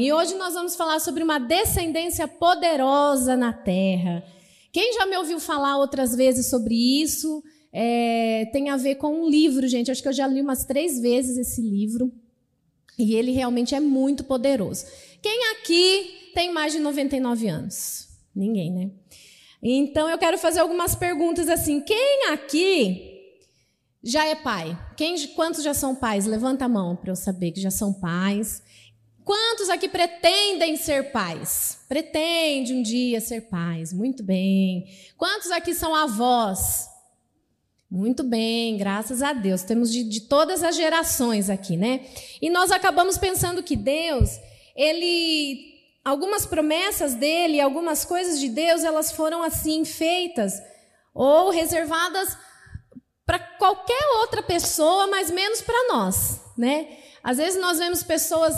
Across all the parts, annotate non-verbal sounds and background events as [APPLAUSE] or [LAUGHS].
E hoje nós vamos falar sobre uma descendência poderosa na terra. Quem já me ouviu falar outras vezes sobre isso, é, tem a ver com um livro, gente. Acho que eu já li umas três vezes esse livro. E ele realmente é muito poderoso. Quem aqui tem mais de 99 anos? Ninguém, né? Então eu quero fazer algumas perguntas assim. Quem aqui já é pai? Quem, quantos já são pais? Levanta a mão para eu saber que já são pais. Quantos aqui pretendem ser pais? Pretende um dia ser pais. Muito bem. Quantos aqui são avós? Muito bem, graças a Deus. Temos de, de, todas as gerações aqui, né? E nós acabamos pensando que Deus, ele. Algumas promessas dele, algumas coisas de Deus, elas foram assim feitas ou reservadas para qualquer outra pessoa, mas menos para nós, né? Às vezes nós vemos pessoas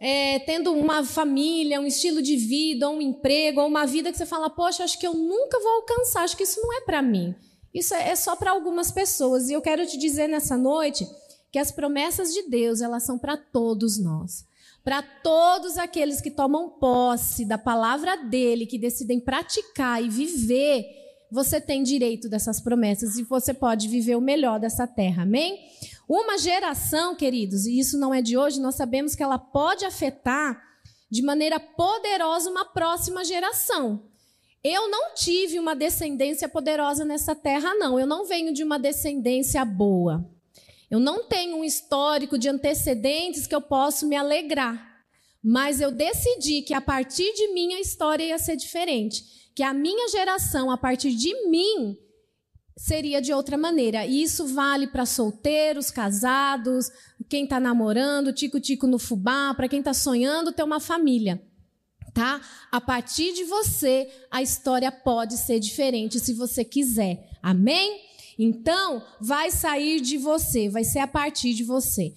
é, tendo uma família, um estilo de vida, um emprego, ou uma vida que você fala, poxa, acho que eu nunca vou alcançar, acho que isso não é para mim. Isso é, é só para algumas pessoas. E eu quero te dizer nessa noite que as promessas de Deus, elas são para todos nós. Para todos aqueles que tomam posse da palavra dele, que decidem praticar e viver, você tem direito dessas promessas e você pode viver o melhor dessa terra. Amém? Uma geração, queridos, e isso não é de hoje, nós sabemos que ela pode afetar de maneira poderosa uma próxima geração. Eu não tive uma descendência poderosa nessa terra, não. Eu não venho de uma descendência boa. Eu não tenho um histórico de antecedentes que eu posso me alegrar. Mas eu decidi que a partir de mim a história ia ser diferente. Que a minha geração, a partir de mim, seria de outra maneira. E isso vale para solteiros, casados, quem está namorando, tico-tico no fubá, para quem está sonhando ter uma família. Tá? A partir de você, a história pode ser diferente se você quiser. Amém? Então, vai sair de você, vai ser a partir de você.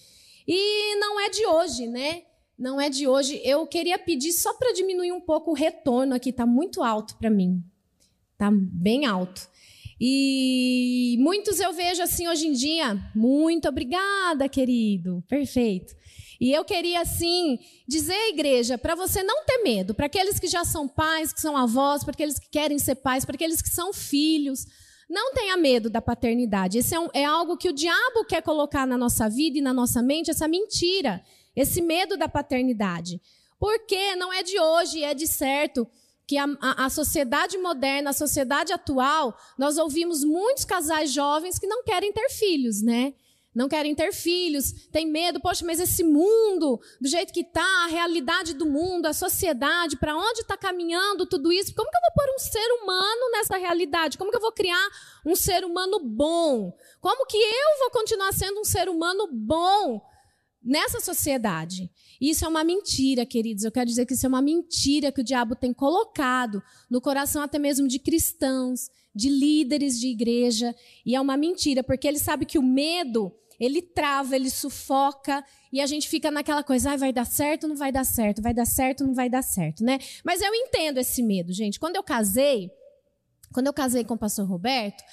E não é de hoje, né? Não é de hoje. Eu queria pedir só para diminuir um pouco o retorno aqui, tá muito alto para mim. Tá bem alto. E muitos eu vejo assim hoje em dia. Muito obrigada, querido. Perfeito. E eu queria, assim, dizer à igreja, para você não ter medo, para aqueles que já são pais, que são avós, para aqueles que querem ser pais, para aqueles que são filhos, não tenha medo da paternidade. Esse é, um, é algo que o diabo quer colocar na nossa vida e na nossa mente, essa mentira, esse medo da paternidade. Porque não é de hoje, é de certo que a, a, a, sociedade moderna, a sociedade atual, nós ouvimos muitos casais jovens que não querem ter filhos, né? Não querem ter filhos, tem medo, poxa, mas esse mundo, do jeito que está, a realidade do mundo, a sociedade, para onde está caminhando tudo isso? Como que eu vou pôr um ser humano nessa realidade? Como que eu vou criar um ser humano bom? Como que eu vou continuar sendo um ser humano bom nessa sociedade? Isso é uma mentira, queridos. Eu quero dizer que isso é uma mentira que o diabo tem colocado no coração até mesmo de cristãos, de líderes de igreja. E é uma mentira, porque ele sabe que o medo, ele trava, ele sufoca, e a gente fica naquela coisa, ah, vai dar certo, não vai dar certo, vai dar certo, não vai dar certo, né? Mas eu entendo esse medo, gente. Quando eu casei, quando eu casei com o pastor Roberto,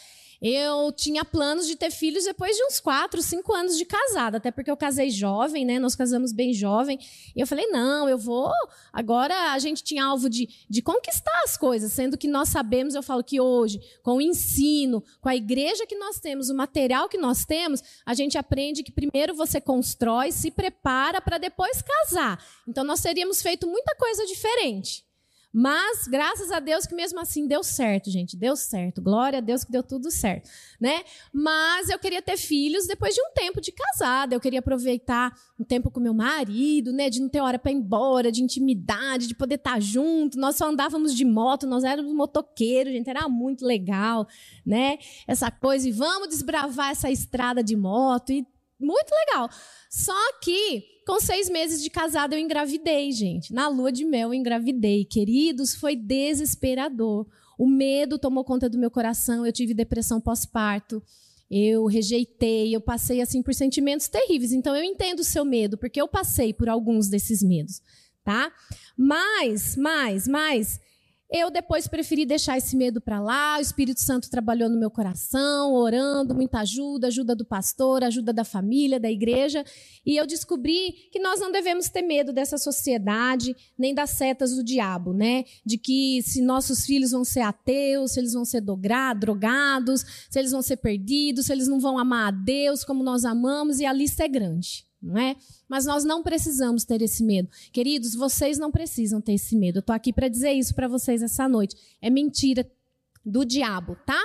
eu tinha planos de ter filhos depois de uns quatro, cinco anos de casada, até porque eu casei jovem, né? Nós casamos bem jovem. E eu falei, não, eu vou. Agora a gente tinha alvo de, de conquistar as coisas, sendo que nós sabemos, eu falo que hoje, com o ensino, com a igreja que nós temos, o material que nós temos, a gente aprende que primeiro você constrói, se prepara para depois casar. Então nós teríamos feito muita coisa diferente. Mas, graças a Deus que mesmo assim deu certo, gente. Deu certo. Glória a Deus que deu tudo certo, né? Mas eu queria ter filhos depois de um tempo de casada. Eu queria aproveitar um tempo com meu marido, né? De não ter hora para ir embora, de intimidade, de poder estar tá junto. Nós só andávamos de moto, nós éramos motoqueiros, gente. Era muito legal, né? Essa coisa. E vamos desbravar essa estrada de moto. E muito legal. Só que com seis meses de casada, eu engravidei, gente. Na lua de mel, eu engravidei. Queridos, foi desesperador. O medo tomou conta do meu coração. Eu tive depressão pós-parto. Eu rejeitei. Eu passei, assim, por sentimentos terríveis. Então, eu entendo o seu medo, porque eu passei por alguns desses medos, tá? Mas, mais, mais. Eu depois preferi deixar esse medo para lá. O Espírito Santo trabalhou no meu coração, orando, muita ajuda, ajuda do pastor, ajuda da família, da igreja. E eu descobri que nós não devemos ter medo dessa sociedade, nem das setas do diabo, né? De que se nossos filhos vão ser ateus, se eles vão ser drogados, se eles vão ser perdidos, se eles não vão amar a Deus como nós amamos, e a lista é grande não é? Mas nós não precisamos ter esse medo. Queridos, vocês não precisam ter esse medo. Eu estou aqui para dizer isso para vocês essa noite. É mentira do diabo, tá?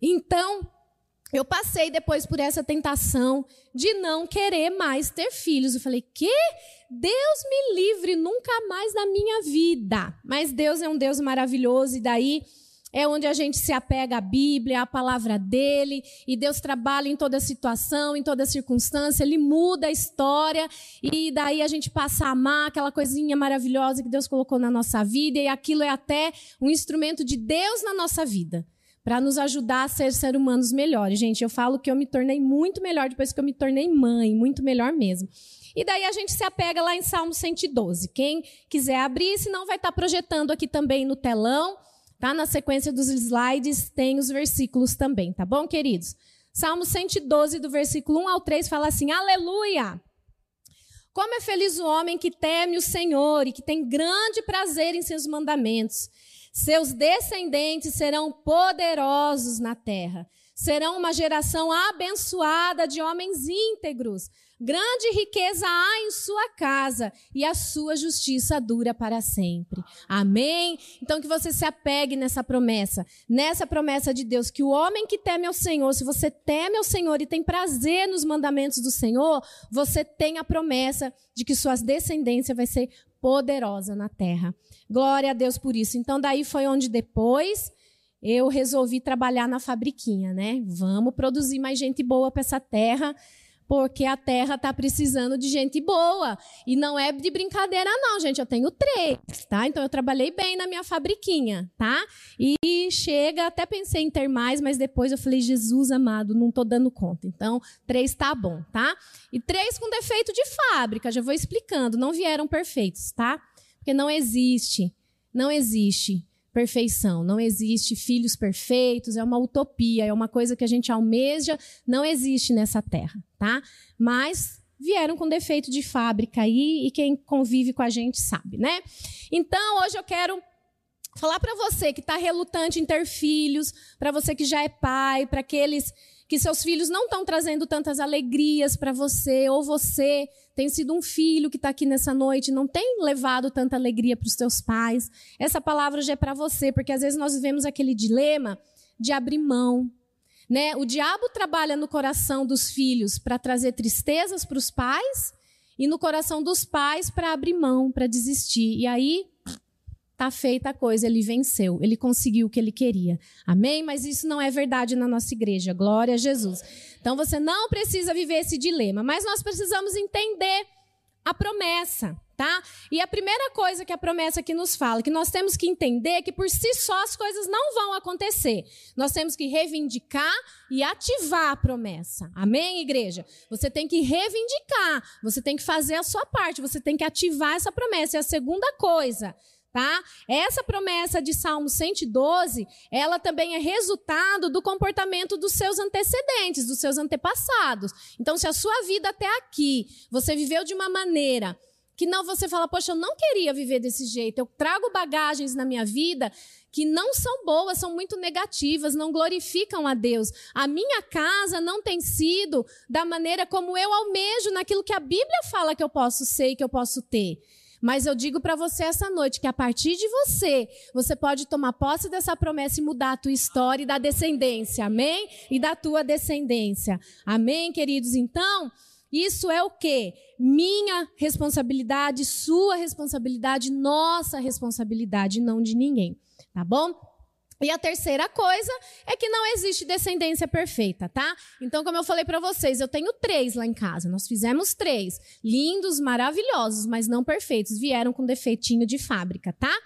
Então, eu passei depois por essa tentação de não querer mais ter filhos. Eu falei, que? Deus me livre, nunca mais na minha vida. Mas Deus é um Deus maravilhoso, e daí é onde a gente se apega à Bíblia, à palavra dele, e Deus trabalha em toda situação, em toda circunstância, ele muda a história, e daí a gente passa a amar aquela coisinha maravilhosa que Deus colocou na nossa vida, e aquilo é até um instrumento de Deus na nossa vida, para nos ajudar a ser seres humanos melhores. Gente, eu falo que eu me tornei muito melhor depois que eu me tornei mãe, muito melhor mesmo. E daí a gente se apega lá em Salmo 112. Quem quiser abrir, senão vai estar projetando aqui também no telão. Tá? Na sequência dos slides tem os versículos também, tá bom, queridos? Salmo 112, do versículo 1 ao 3, fala assim: Aleluia! Como é feliz o homem que teme o Senhor e que tem grande prazer em seus mandamentos. Seus descendentes serão poderosos na terra. Serão uma geração abençoada de homens íntegros. Grande riqueza há em sua casa e a sua justiça dura para sempre. Amém? Então que você se apegue nessa promessa, nessa promessa de Deus, que o homem que teme ao Senhor, se você teme ao Senhor e tem prazer nos mandamentos do Senhor, você tem a promessa de que suas descendências vai ser poderosa na terra. Glória a Deus por isso. Então daí foi onde depois eu resolvi trabalhar na fabriquinha, né? Vamos produzir mais gente boa para essa terra porque a terra está precisando de gente boa. E não é de brincadeira, não, gente. Eu tenho três, tá? Então eu trabalhei bem na minha fabriquinha, tá? E chega, até pensei em ter mais, mas depois eu falei, Jesus amado, não estou dando conta. Então, três tá bom, tá? E três com defeito de fábrica, já vou explicando. Não vieram perfeitos, tá? Porque não existe, não existe perfeição. Não existe filhos perfeitos, é uma utopia, é uma coisa que a gente almeja, não existe nessa terra, tá? Mas vieram com defeito de fábrica aí e quem convive com a gente sabe, né? Então, hoje eu quero falar para você que está relutante em ter filhos, para você que já é pai, para aqueles que seus filhos não estão trazendo tantas alegrias para você, ou você tem sido um filho que está aqui nessa noite, não tem levado tanta alegria para os teus pais. Essa palavra já é para você, porque às vezes nós vivemos aquele dilema de abrir mão. Né? O diabo trabalha no coração dos filhos para trazer tristezas para os pais e no coração dos pais para abrir mão, para desistir. E aí Tá feita a coisa, ele venceu, ele conseguiu o que ele queria. Amém? Mas isso não é verdade na nossa igreja. Glória a Jesus. Então você não precisa viver esse dilema, mas nós precisamos entender a promessa, tá? E a primeira coisa que a promessa aqui nos fala, que nós temos que entender que por si só as coisas não vão acontecer. Nós temos que reivindicar e ativar a promessa. Amém, igreja? Você tem que reivindicar, você tem que fazer a sua parte, você tem que ativar essa promessa. E a segunda coisa, tá? Essa promessa de Salmo 112, ela também é resultado do comportamento dos seus antecedentes, dos seus antepassados. Então, se a sua vida até aqui, você viveu de uma maneira que não você fala, poxa, eu não queria viver desse jeito, eu trago bagagens na minha vida que não são boas, são muito negativas, não glorificam a Deus. A minha casa não tem sido da maneira como eu almejo naquilo que a Bíblia fala que eu posso ser e que eu posso ter. Mas eu digo para você essa noite que a partir de você, você pode tomar posse dessa promessa e mudar a tua história e da descendência. Amém? E da tua descendência. Amém, queridos? Então, isso é o quê? Minha responsabilidade, sua responsabilidade, nossa responsabilidade, não de ninguém. Tá bom? E a terceira coisa é que não existe descendência perfeita, tá? Então, como eu falei para vocês, eu tenho três lá em casa. Nós fizemos três. Lindos, maravilhosos, mas não perfeitos. Vieram com defeitinho de fábrica, tá?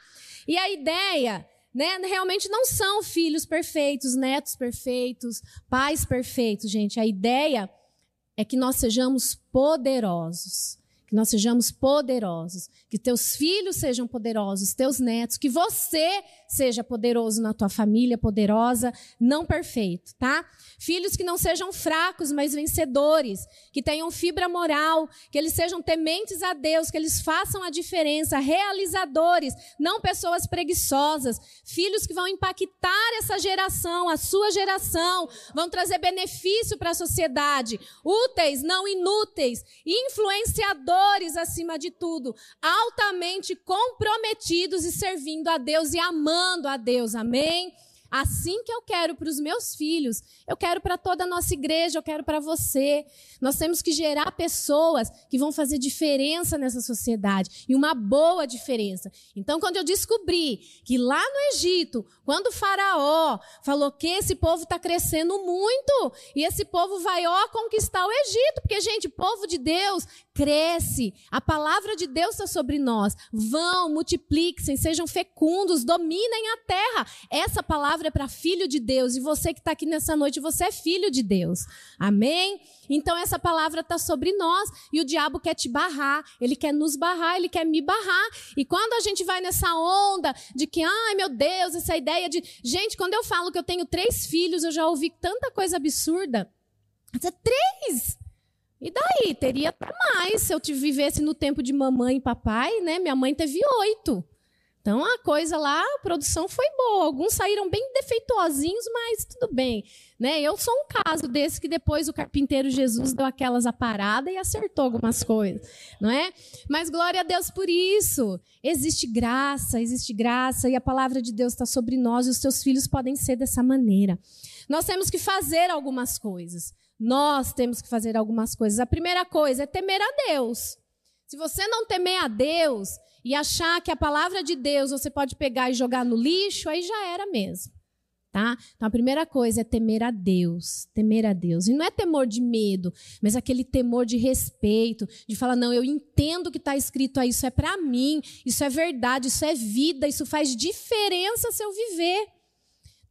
E a ideia, né? Realmente não são filhos perfeitos, netos perfeitos, pais perfeitos, gente. A ideia é que nós sejamos poderosos que nós sejamos poderosos, que teus filhos sejam poderosos, teus netos, que você seja poderoso na tua família, poderosa, não perfeito, tá? Filhos que não sejam fracos, mas vencedores, que tenham fibra moral, que eles sejam tementes a Deus, que eles façam a diferença, realizadores, não pessoas preguiçosas, filhos que vão impactar essa geração, a sua geração, vão trazer benefício para a sociedade, úteis, não inúteis, influenciadores acima de tudo, altamente comprometidos e servindo a Deus e amando a Deus. Amém? Assim que eu quero para os meus filhos, eu quero para toda a nossa igreja, eu quero para você. Nós temos que gerar pessoas que vão fazer diferença nessa sociedade e uma boa diferença. Então, quando eu descobri que lá no Egito, quando o Faraó falou que esse povo está crescendo muito e esse povo vai ó conquistar o Egito, porque gente, povo de Deus cresce, a palavra de Deus está sobre nós. Vão, multipliquem, sejam fecundos, dominem a terra. Essa palavra é para filho de Deus e você que está aqui nessa noite, você é filho de Deus. Amém? Então essa palavra está sobre nós e o diabo quer te barrar, ele quer nos barrar, ele quer me barrar. E quando a gente vai nessa onda de que, ai meu Deus, essa ideia de. Gente, quando eu falo que eu tenho três filhos, eu já ouvi tanta coisa absurda. Três! E daí? Teria mais se eu te vivesse no tempo de mamãe e papai, né? Minha mãe teve oito. Então a coisa lá, a produção foi boa. Alguns saíram bem defeituosinhos, mas tudo bem. Né? Eu sou um caso desse que depois o carpinteiro Jesus deu aquelas aparadas e acertou algumas coisas, não é? Mas glória a Deus por isso. Existe graça, existe graça e a palavra de Deus está sobre nós e os teus filhos podem ser dessa maneira. Nós temos que fazer algumas coisas. Nós temos que fazer algumas coisas. A primeira coisa é temer a Deus. Se você não temer a Deus e achar que a palavra de Deus você pode pegar e jogar no lixo, aí já era mesmo. Tá? Então a primeira coisa é temer a Deus, temer a Deus. E não é temor de medo, mas aquele temor de respeito, de falar não, eu entendo que está escrito aí, isso é para mim, isso é verdade, isso é vida, isso faz diferença se eu viver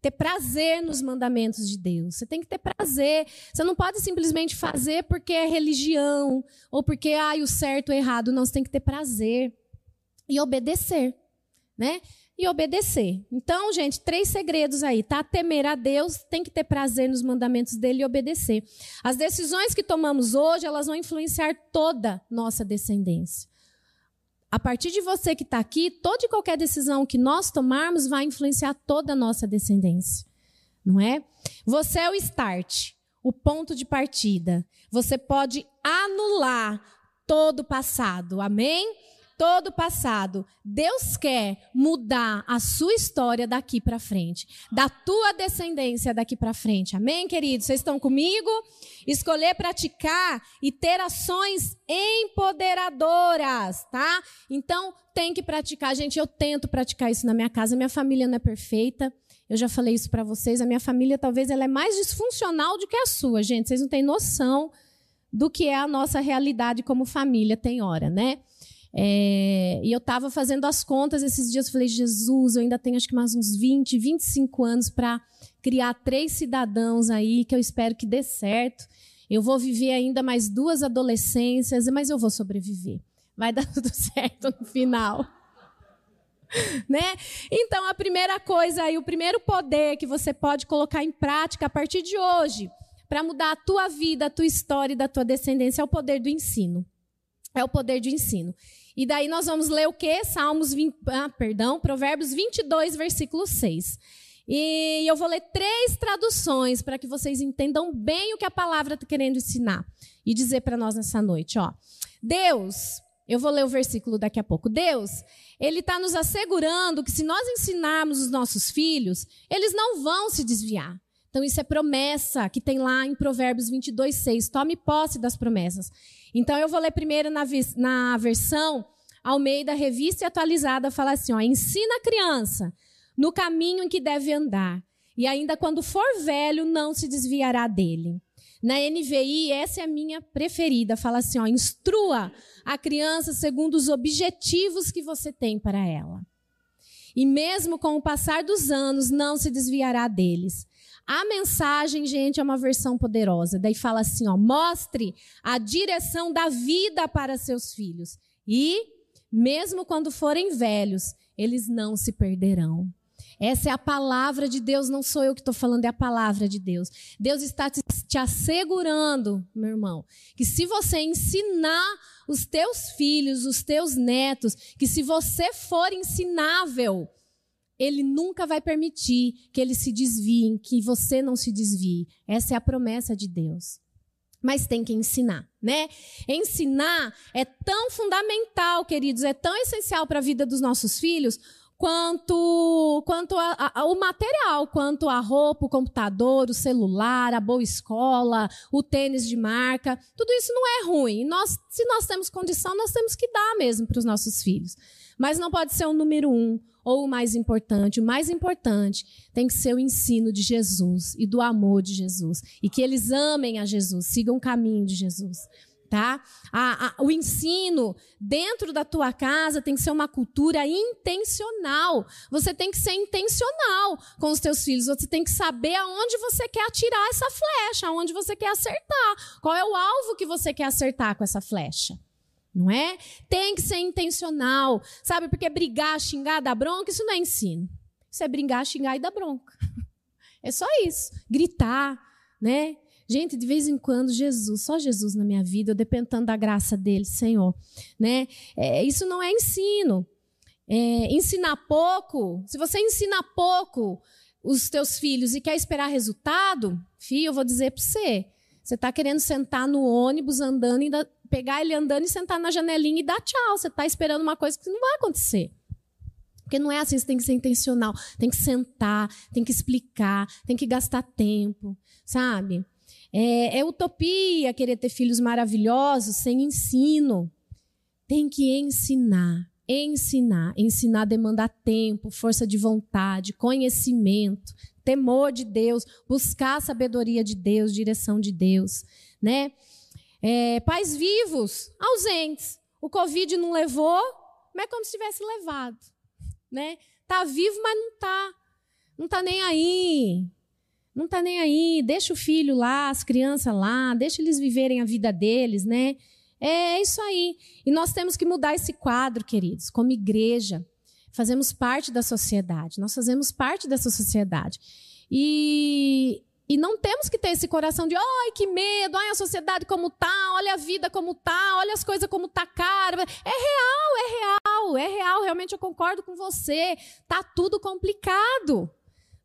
ter prazer nos mandamentos de Deus. Você tem que ter prazer. Você não pode simplesmente fazer porque é religião ou porque ai, o certo ou errado. Não, você tem que ter prazer e obedecer, né? E obedecer. Então, gente, três segredos aí, tá? Temer a Deus, tem que ter prazer nos mandamentos dele e obedecer. As decisões que tomamos hoje, elas vão influenciar toda nossa descendência. A partir de você que está aqui, toda e qualquer decisão que nós tomarmos vai influenciar toda a nossa descendência. Não é? Você é o start, o ponto de partida. Você pode anular todo o passado. Amém? Todo o passado. Deus quer mudar a sua história daqui para frente, da tua descendência daqui para frente. Amém, queridos? Vocês estão comigo? Escolher praticar e ter ações empoderadoras, tá? Então, tem que praticar. Gente, eu tento praticar isso na minha casa. Minha família não é perfeita. Eu já falei isso para vocês. A minha família talvez ela é mais disfuncional do que a sua, gente. Vocês não têm noção do que é a nossa realidade como família tem hora, né? É, e eu estava fazendo as contas esses dias, falei, Jesus, eu ainda tenho acho que mais uns 20, 25 anos para criar três cidadãos aí, que eu espero que dê certo. Eu vou viver ainda mais duas adolescências, mas eu vou sobreviver. Vai dar [LAUGHS] tudo certo no final. [LAUGHS] né? Então, a primeira coisa aí, o primeiro poder que você pode colocar em prática a partir de hoje, para mudar a tua vida, a tua história e da tua descendência, é o poder do ensino. É o poder do ensino. E daí nós vamos ler o quê? Salmos 20, ah, perdão, Provérbios 22, versículo 6. E eu vou ler três traduções para que vocês entendam bem o que a palavra está querendo ensinar e dizer para nós nessa noite. Ó. Deus, eu vou ler o versículo daqui a pouco. Deus, Ele está nos assegurando que se nós ensinarmos os nossos filhos, eles não vão se desviar. Então, isso é promessa que tem lá em Provérbios 22, 6. Tome posse das promessas. Então, eu vou ler primeiro na, na versão Almeida, revista e atualizada, fala assim: ó, ensina a criança no caminho em que deve andar, e ainda quando for velho, não se desviará dele. Na NVI, essa é a minha preferida, fala assim: ó, instrua a criança segundo os objetivos que você tem para ela. e mesmo com o passar dos anos não se desviará deles. A mensagem, gente, é uma versão poderosa. Daí fala assim, ó, mostre a direção da vida para seus filhos. E, mesmo quando forem velhos, eles não se perderão. Essa é a palavra de Deus, não sou eu que estou falando, é a palavra de Deus. Deus está te, te assegurando, meu irmão, que se você ensinar os teus filhos, os teus netos, que se você for ensinável, ele nunca vai permitir que eles se desviem, que você não se desvie. Essa é a promessa de Deus. Mas tem que ensinar, né? Ensinar é tão fundamental, queridos, é tão essencial para a vida dos nossos filhos, quanto, quanto a, a, o material, quanto a roupa, o computador, o celular, a boa escola, o tênis de marca. Tudo isso não é ruim. Nós, se nós temos condição, nós temos que dar mesmo para os nossos filhos. Mas não pode ser o número um ou o mais importante. O mais importante tem que ser o ensino de Jesus e do amor de Jesus. E que eles amem a Jesus, sigam o caminho de Jesus tá? A, a, o ensino dentro da tua casa tem que ser uma cultura intencional. Você tem que ser intencional com os teus filhos. Você tem que saber aonde você quer atirar essa flecha, aonde você quer acertar. Qual é o alvo que você quer acertar com essa flecha? Não é? Tem que ser intencional, sabe? Porque brigar, xingar, dar bronca, isso não é ensino. Isso é brigar, xingar e dar bronca. É só isso. Gritar, né? Gente, de vez em quando, Jesus, só Jesus na minha vida, eu dependo tanto da graça dele, Senhor. Né? É, isso não é ensino. É, ensinar pouco, se você ensina pouco os teus filhos e quer esperar resultado, filho, eu vou dizer para você, você está querendo sentar no ônibus andando, e pegar ele andando e sentar na janelinha e dar tchau. Você está esperando uma coisa que não vai acontecer. Porque não é assim, você tem que ser intencional. Tem que sentar, tem que explicar, tem que gastar tempo, sabe? É, é utopia querer ter filhos maravilhosos sem ensino. Tem que ensinar, ensinar. Ensinar demanda tempo, força de vontade, conhecimento, temor de Deus, buscar a sabedoria de Deus, direção de Deus, né? É, pais vivos, ausentes. O Covid não levou, mas é como se tivesse levado, né? Tá vivo, mas não tá. Não tá nem aí. Não está nem aí, deixa o filho lá, as crianças lá, deixa eles viverem a vida deles, né? É isso aí. E nós temos que mudar esse quadro, queridos, como igreja. Fazemos parte da sociedade, nós fazemos parte dessa sociedade. E, e não temos que ter esse coração de, ai, que medo, ai, a sociedade como tá, olha a vida como tá, olha as coisas como tá cara. É real, é real, é real, realmente eu concordo com você. Tá tudo complicado.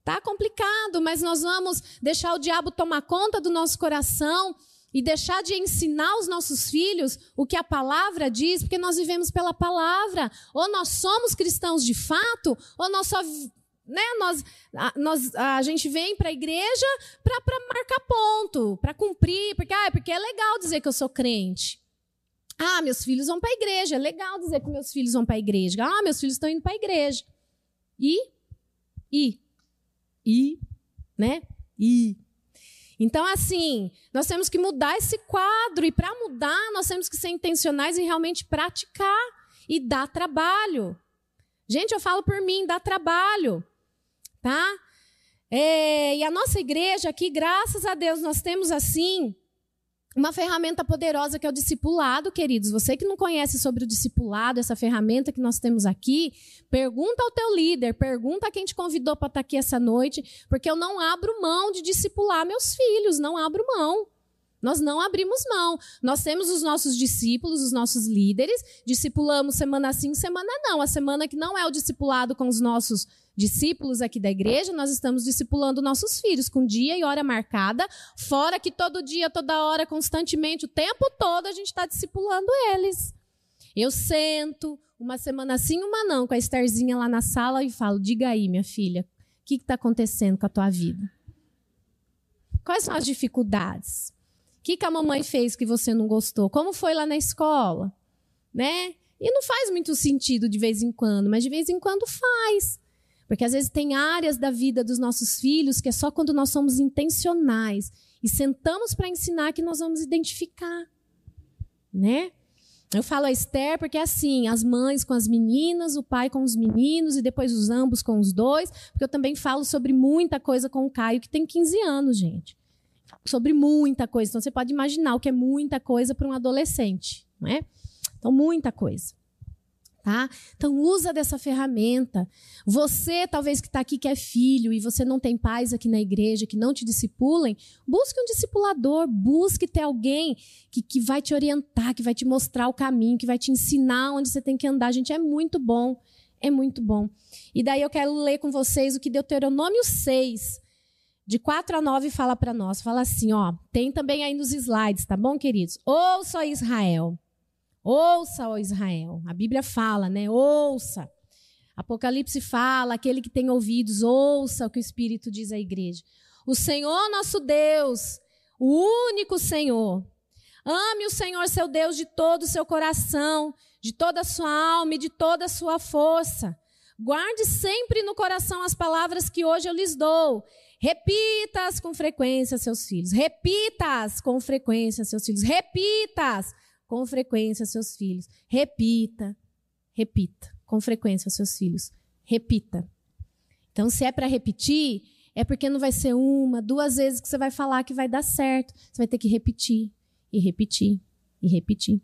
Tá complicado, mas nós vamos deixar o diabo tomar conta do nosso coração e deixar de ensinar os nossos filhos o que a palavra diz, porque nós vivemos pela palavra. Ou nós somos cristãos de fato, ou nós só né, nós, a, nós, a gente vem para a igreja para marcar ponto, para cumprir, porque, ah, porque é legal dizer que eu sou crente. Ah, meus filhos vão para a igreja, é legal dizer que meus filhos vão para a igreja. Ah, meus filhos estão indo para a igreja. E? E? e, né? E. Então, assim, nós temos que mudar esse quadro, e para mudar, nós temos que ser intencionais e realmente praticar, e dar trabalho. Gente, eu falo por mim, dá trabalho, tá? É, e a nossa igreja aqui, graças a Deus, nós temos assim uma ferramenta poderosa que é o discipulado, queridos. Você que não conhece sobre o discipulado, essa ferramenta que nós temos aqui, pergunta ao teu líder, pergunta a quem te convidou para estar aqui essa noite, porque eu não abro mão de discipular meus filhos, não abro mão. Nós não abrimos mão. Nós temos os nossos discípulos, os nossos líderes, discipulamos semana sim, semana não. A semana que não é o discipulado com os nossos discípulos aqui da igreja, nós estamos discipulando nossos filhos com dia e hora marcada, fora que todo dia, toda hora, constantemente, o tempo todo a gente está discipulando eles. Eu sento uma semana sim, uma não, com a Estherzinha lá na sala e falo: diga aí, minha filha, o que está acontecendo com a tua vida? Quais são as dificuldades? O que, que a mamãe fez que você não gostou? Como foi lá na escola? Né? E não faz muito sentido de vez em quando, mas de vez em quando faz. Porque às vezes tem áreas da vida dos nossos filhos que é só quando nós somos intencionais e sentamos para ensinar que nós vamos identificar, né? Eu falo a Esther porque é assim, as mães com as meninas, o pai com os meninos e depois os ambos com os dois, porque eu também falo sobre muita coisa com o Caio que tem 15 anos, gente. Sobre muita coisa. Então você pode imaginar o que é muita coisa para um adolescente, não é? Então muita coisa. Tá? Então usa dessa ferramenta. Você, talvez que está aqui que é filho e você não tem pais aqui na igreja que não te discipulem, busque um discipulador, busque ter alguém que, que vai te orientar, que vai te mostrar o caminho, que vai te ensinar onde você tem que andar. Gente, é muito bom, é muito bom. E daí eu quero ler com vocês o que Deuteronômio 6, de 4 a 9, fala para nós. Fala assim, ó, tem também aí nos slides, tá bom, queridos? Ouça Israel. Ouça, ó Israel. A Bíblia fala, né? Ouça. Apocalipse fala, aquele que tem ouvidos, ouça o que o Espírito diz à igreja. O Senhor nosso Deus, o único Senhor. Ame o Senhor seu Deus de todo o seu coração, de toda a sua alma e de toda a sua força. Guarde sempre no coração as palavras que hoje eu lhes dou. Repita-as com frequência, seus filhos. Repita-as com frequência, seus filhos. Repita-as com frequência aos seus filhos. Repita, repita, com frequência aos seus filhos. Repita. Então, se é para repetir, é porque não vai ser uma, duas vezes que você vai falar que vai dar certo. Você vai ter que repetir, e repetir, e repetir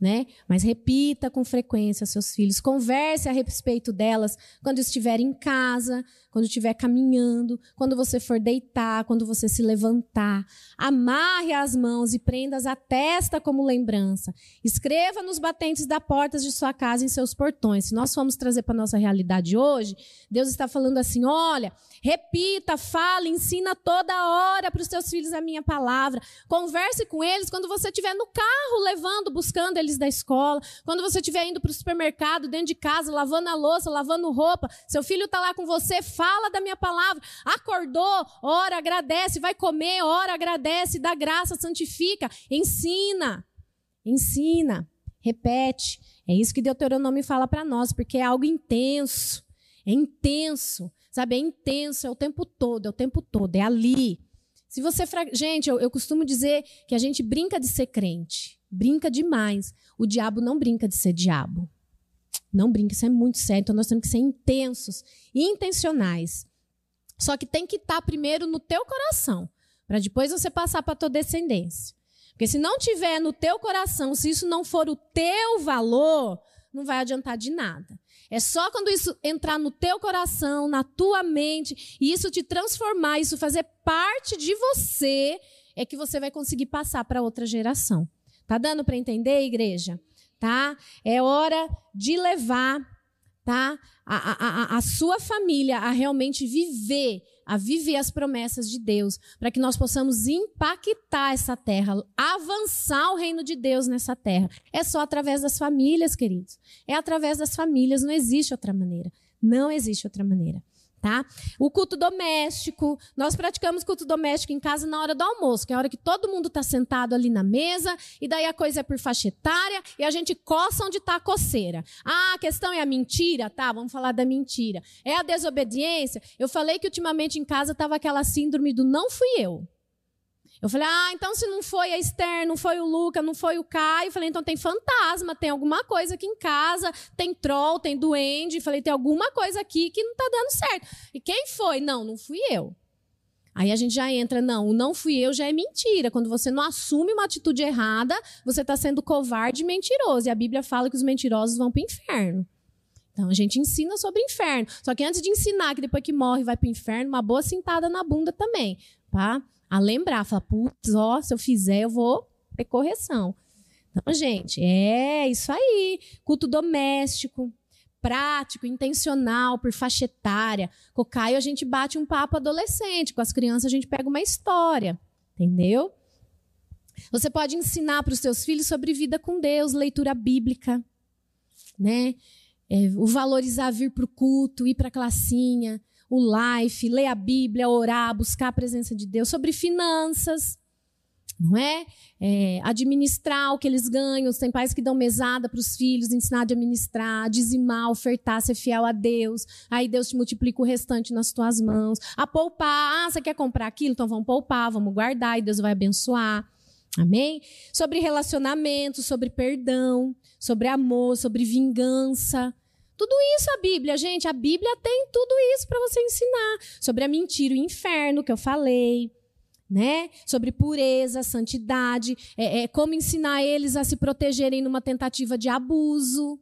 né? Mas repita com frequência seus filhos, converse a respeito delas quando estiver em casa, quando estiver caminhando, quando você for deitar, quando você se levantar. Amarre as mãos e prenda-as à testa como lembrança. Escreva nos batentes da portas de sua casa e em seus portões. Se nós formos trazer para nossa realidade hoje, Deus está falando assim: olha, repita, fale, ensina toda hora para os seus filhos a minha palavra. Converse com eles quando você estiver no carro levando, buscando eles da escola, quando você estiver indo para o supermercado, dentro de casa, lavando a louça, lavando roupa, seu filho está lá com você, fala da minha palavra. Acordou, ora, agradece, vai comer, ora, agradece, dá graça, santifica, ensina. Ensina, repete. É isso que Deuteronômio fala para nós, porque é algo intenso. É intenso, sabe? É intenso, é o tempo todo, é o tempo todo, é ali. Se você. Gente, eu, eu costumo dizer que a gente brinca de ser crente brinca demais. O diabo não brinca de ser diabo. Não brinca, isso é muito sério. Então nós temos que ser intensos e intencionais. Só que tem que estar primeiro no teu coração, para depois você passar para a tua descendência. Porque se não tiver no teu coração, se isso não for o teu valor, não vai adiantar de nada. É só quando isso entrar no teu coração, na tua mente, e isso te transformar, isso fazer parte de você, é que você vai conseguir passar para outra geração. Tá dando para entender, igreja? Tá? É hora de levar tá? A, a, a, sua família a realmente viver, a viver as promessas de Deus, para que nós possamos impactar essa terra, avançar o reino de Deus nessa terra. É só através das famílias, queridos. É através das famílias, não existe outra maneira. Não existe outra maneira. Tá? O culto doméstico, nós praticamos culto doméstico em casa na hora do almoço, que é a hora que todo mundo está sentado ali na mesa, e daí a coisa é por faixa etária, e a gente coça onde está a coceira. Ah, a questão é a mentira? Tá, vamos falar da mentira. É a desobediência? Eu falei que ultimamente em casa estava aquela síndrome do não fui eu. Eu falei, ah, então se não foi a Esther, não foi o Luca, não foi o Caio, eu falei, então tem fantasma, tem alguma coisa aqui em casa, tem troll, tem duende, eu falei, tem alguma coisa aqui que não está dando certo. E quem foi? Não, não fui eu. Aí a gente já entra, não, o não fui eu já é mentira. Quando você não assume uma atitude errada, você está sendo covarde e mentiroso. E a Bíblia fala que os mentirosos vão para o inferno. Então a gente ensina sobre inferno. Só que antes de ensinar que depois que morre vai para o inferno, uma boa cintada na bunda também, tá? A lembrar, falar, putz, ó, se eu fizer, eu vou ter correção. Então, gente, é isso aí. Culto doméstico, prático, intencional, por faixa etária. Com o Caio, a gente bate um papo adolescente. Com as crianças, a gente pega uma história. Entendeu? Você pode ensinar para os seus filhos sobre vida com Deus, leitura bíblica, né? É, o valorizar vir para o culto, ir para a classinha, o life, ler a Bíblia, orar, buscar a presença de Deus, sobre finanças, não é? é? Administrar o que eles ganham. Tem pais que dão mesada para os filhos, ensinar a administrar, dizimar, ofertar, ser fiel a Deus. Aí Deus te multiplica o restante nas tuas mãos. A poupar. Ah, você quer comprar aquilo? Então vamos poupar, vamos guardar e Deus vai abençoar. Amém? Sobre relacionamento, sobre perdão, sobre amor, sobre vingança. Tudo isso a Bíblia, gente, a Bíblia tem tudo isso para você ensinar. Sobre a mentira e o inferno, que eu falei. Né? Sobre pureza, santidade, é, é, como ensinar eles a se protegerem numa tentativa de abuso.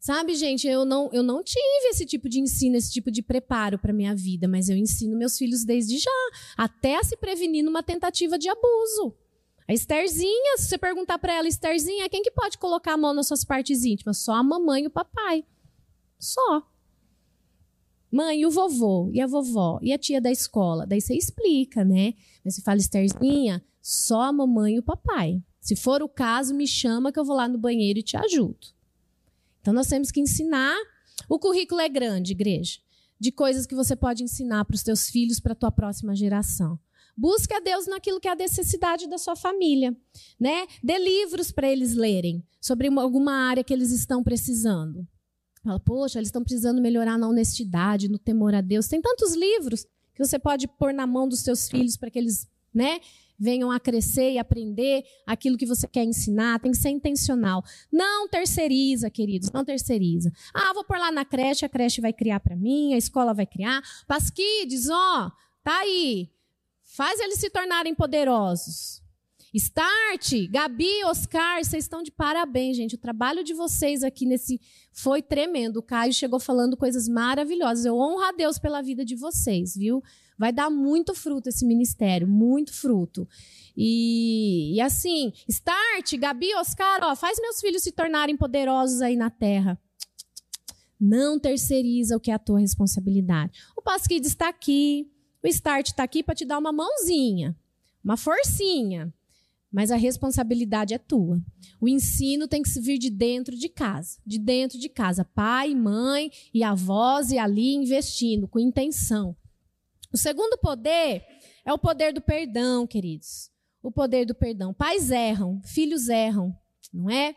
Sabe, gente, eu não, eu não tive esse tipo de ensino, esse tipo de preparo para minha vida, mas eu ensino meus filhos desde já, até a se prevenir numa tentativa de abuso. A Estherzinha, se você perguntar para ela, Estherzinha, quem que pode colocar a mão nas suas partes íntimas? Só a mamãe e o papai. Só. Mãe, e o vovô, e a vovó, e a tia da escola. Daí você explica, né? Mas você fala, Estherzinha, só a mamãe e o papai. Se for o caso, me chama que eu vou lá no banheiro e te ajudo. Então nós temos que ensinar. O currículo é grande, igreja, de coisas que você pode ensinar para os teus filhos, para a tua próxima geração. Busque a Deus naquilo que é a necessidade da sua família, né? Dê livros para eles lerem sobre alguma área que eles estão precisando. Fala, poxa, eles estão precisando melhorar na honestidade, no temor a Deus. Tem tantos livros que você pode pôr na mão dos seus filhos para que eles, né, venham a crescer e aprender aquilo que você quer ensinar. Tem que ser intencional. Não terceiriza, queridos, não terceiriza. Ah, vou pôr lá na creche, a creche vai criar para mim, a escola vai criar. Pasquides, ó, tá aí. Faz eles se tornarem poderosos. Start, Gabi, Oscar, vocês estão de parabéns, gente. O trabalho de vocês aqui nesse foi tremendo. O Caio chegou falando coisas maravilhosas. Eu honro a Deus pela vida de vocês, viu? Vai dar muito fruto esse ministério, muito fruto. E, e assim, Start, Gabi, Oscar, ó, faz meus filhos se tornarem poderosos aí na terra. Não terceiriza o que é a tua responsabilidade. O Pasquid está aqui, o Start está aqui para te dar uma mãozinha, uma forcinha. Mas a responsabilidade é tua. O ensino tem que vir de dentro de casa. De dentro de casa. Pai, mãe e avós e ali investindo, com intenção. O segundo poder é o poder do perdão, queridos. O poder do perdão. Pais erram, filhos erram, não é?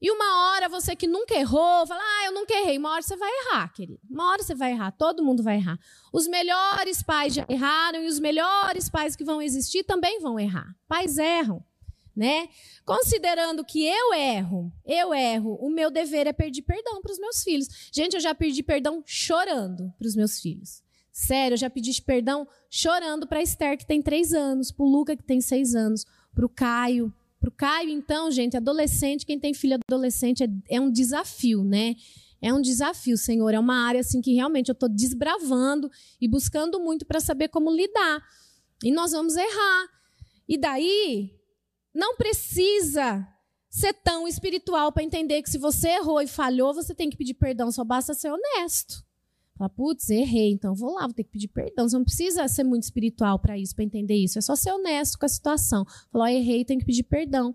E uma hora você que nunca errou, fala, ah, eu nunca errei. Uma hora você vai errar, querido. Uma hora você vai errar, todo mundo vai errar. Os melhores pais já erraram e os melhores pais que vão existir também vão errar. Pais erram, né? Considerando que eu erro, eu erro, o meu dever é pedir perdão para os meus filhos. Gente, eu já pedi perdão chorando para os meus filhos. Sério, eu já pedi perdão chorando para Esther, que tem três anos, para o Luca, que tem seis anos, para o Caio, para o Caio, então, gente, adolescente, quem tem filho adolescente é, é um desafio, né? É um desafio, Senhor. É uma área assim que realmente eu estou desbravando e buscando muito para saber como lidar. E nós vamos errar. E daí, não precisa ser tão espiritual para entender que se você errou e falhou, você tem que pedir perdão, só basta ser honesto. Fala, putz, errei, então vou lá, vou ter que pedir perdão. Você não precisa ser muito espiritual para isso, para entender isso. É só ser honesto com a situação. Falar, errei, tem que pedir perdão.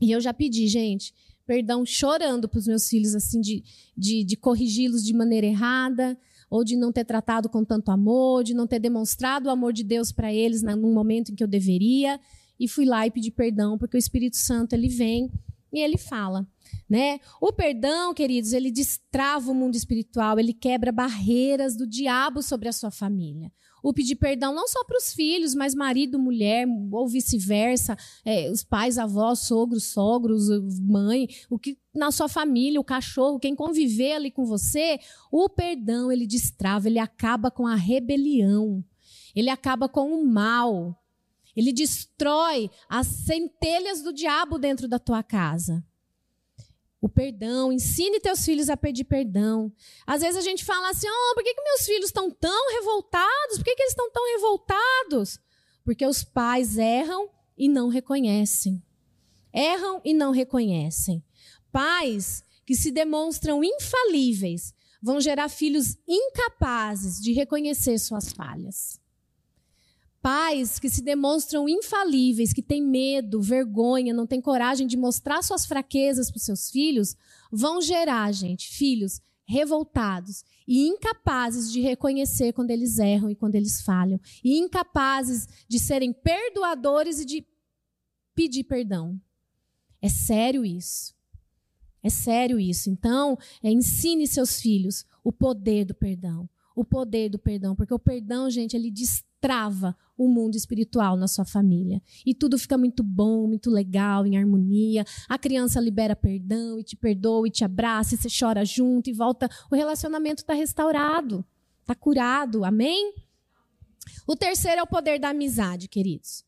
E eu já pedi, gente, perdão chorando para os meus filhos, assim, de, de, de corrigi-los de maneira errada, ou de não ter tratado com tanto amor, de não ter demonstrado o amor de Deus para eles num momento em que eu deveria. E fui lá e pedi perdão, porque o Espírito Santo, ele vem e ele fala. Né? O perdão, queridos, ele destrava o mundo espiritual, ele quebra barreiras do diabo sobre a sua família. O pedir perdão não só para os filhos, mas marido, mulher, ou vice-versa, é, os pais, avós, sogros, sogros, mãe, o que na sua família, o cachorro, quem conviver ali com você, o perdão ele destrava, ele acaba com a rebelião, ele acaba com o mal, ele destrói as centelhas do diabo dentro da tua casa o perdão, ensine teus filhos a pedir perdão. Às vezes a gente fala assim: oh, por que, que meus filhos estão tão revoltados? Por que, que eles estão tão revoltados? Porque os pais erram e não reconhecem. Erram e não reconhecem. Pais que se demonstram infalíveis vão gerar filhos incapazes de reconhecer suas falhas. Pais que se demonstram infalíveis, que têm medo, vergonha, não têm coragem de mostrar suas fraquezas para os seus filhos, vão gerar, gente, filhos revoltados e incapazes de reconhecer quando eles erram e quando eles falham, e incapazes de serem perdoadores e de pedir perdão. É sério isso. É sério isso. Então, é, ensine seus filhos o poder do perdão. O poder do perdão, porque o perdão, gente, ele destrói trava o mundo espiritual na sua família. E tudo fica muito bom, muito legal, em harmonia. A criança libera perdão e te perdoa e te abraça, e você chora junto e volta. O relacionamento está restaurado, está curado. Amém? O terceiro é o poder da amizade, queridos.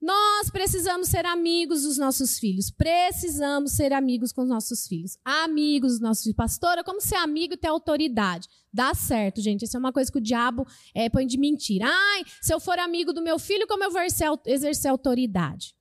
Nós precisamos ser amigos dos nossos filhos. Precisamos ser amigos com os nossos filhos. Amigos dos nossos filhos. Pastora, como ser amigo e ter autoridade? Dá certo, gente. Isso é uma coisa que o diabo é, põe de mentira. Ai, se eu for amigo do meu filho, como eu vou exercer, autoridade?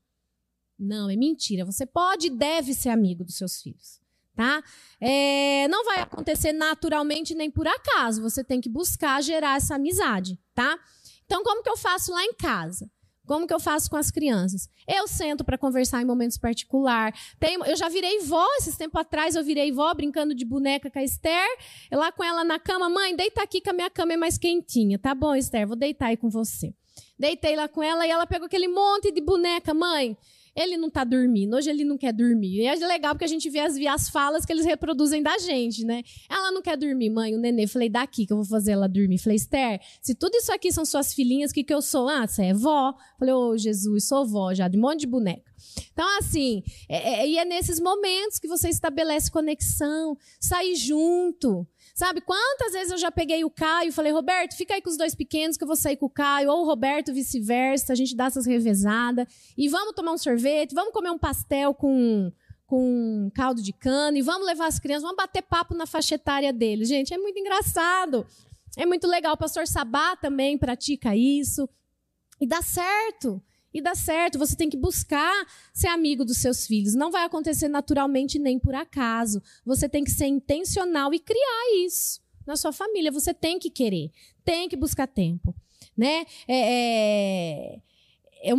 Não, é mentira. Você pode e deve ser amigo dos seus filhos. Tá? É, não vai acontecer naturalmente nem por acaso. Você tem que buscar gerar essa amizade, tá? Então, como que eu faço lá em casa? Como que eu faço com as crianças? Eu sento para conversar em momentos particulares. eu já virei vó, esses tempos atrás eu virei vó brincando de boneca com a Esther. Eu lá com ela na cama, mãe, deita aqui que a minha cama é mais quentinha. Tá bom, Esther, vou deitar aí com você. Deitei lá com ela e ela pegou aquele monte de boneca, mãe ele não está dormindo, hoje ele não quer dormir. E é legal porque a gente vê as, as falas que eles reproduzem da gente, né? Ela não quer dormir, mãe, o nenê. Falei, daqui que eu vou fazer ela dormir. Falei, Esther, se tudo isso aqui são suas filhinhas, o que, que eu sou? Ah, você é vó. Falei, ô oh, Jesus, sou vó já, de um monte de boneca. Então, assim, é, é, e é nesses momentos que você estabelece conexão, sair junto, Sabe, quantas vezes eu já peguei o Caio e falei, Roberto, fica aí com os dois pequenos que eu vou sair com o Caio, ou o Roberto vice-versa, a gente dá essas revezadas, e vamos tomar um sorvete, vamos comer um pastel com, com caldo de cana, e vamos levar as crianças, vamos bater papo na faixa etária deles. Gente, é muito engraçado. É muito legal. O pastor Sabá também pratica isso. E dá certo e dá certo. Você tem que buscar ser amigo dos seus filhos. Não vai acontecer naturalmente nem por acaso. Você tem que ser intencional e criar isso na sua família. Você tem que querer, tem que buscar tempo, né? É, é eu,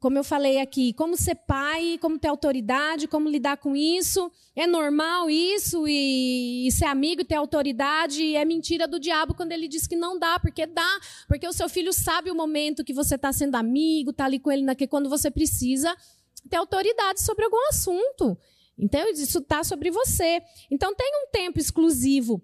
como eu falei aqui, como ser pai, como ter autoridade, como lidar com isso. É normal isso e, e ser amigo e ter autoridade. É mentira do diabo quando ele diz que não dá, porque dá. Porque o seu filho sabe o momento que você está sendo amigo, está ali com ele naquele, quando você precisa ter autoridade sobre algum assunto. Então, isso está sobre você. Então, tem um tempo exclusivo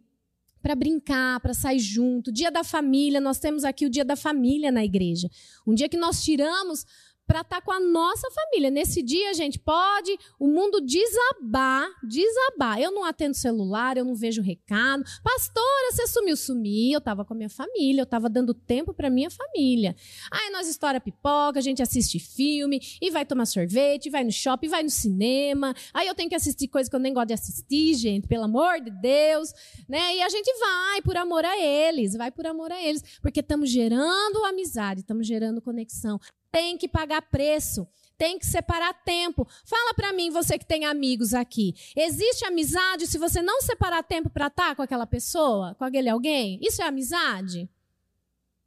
para brincar, para sair junto. Dia da família, nós temos aqui o dia da família na igreja. Um dia que nós tiramos para estar tá com a nossa família. Nesse dia, gente, pode o mundo desabar, desabar. Eu não atendo celular, eu não vejo recado. Pastora, você sumiu, sumi. Eu estava com a minha família, eu estava dando tempo para minha família. Aí nós estoura pipoca, a gente assiste filme e vai tomar sorvete, vai no shopping, vai no cinema. Aí eu tenho que assistir coisa que eu nem gosto de assistir, gente, pelo amor de Deus, né? E a gente vai por amor a eles, vai por amor a eles, porque estamos gerando amizade, estamos gerando conexão tem que pagar preço, tem que separar tempo. Fala para mim, você que tem amigos aqui. Existe amizade se você não separar tempo para estar com aquela pessoa, com aquele alguém? Isso é amizade?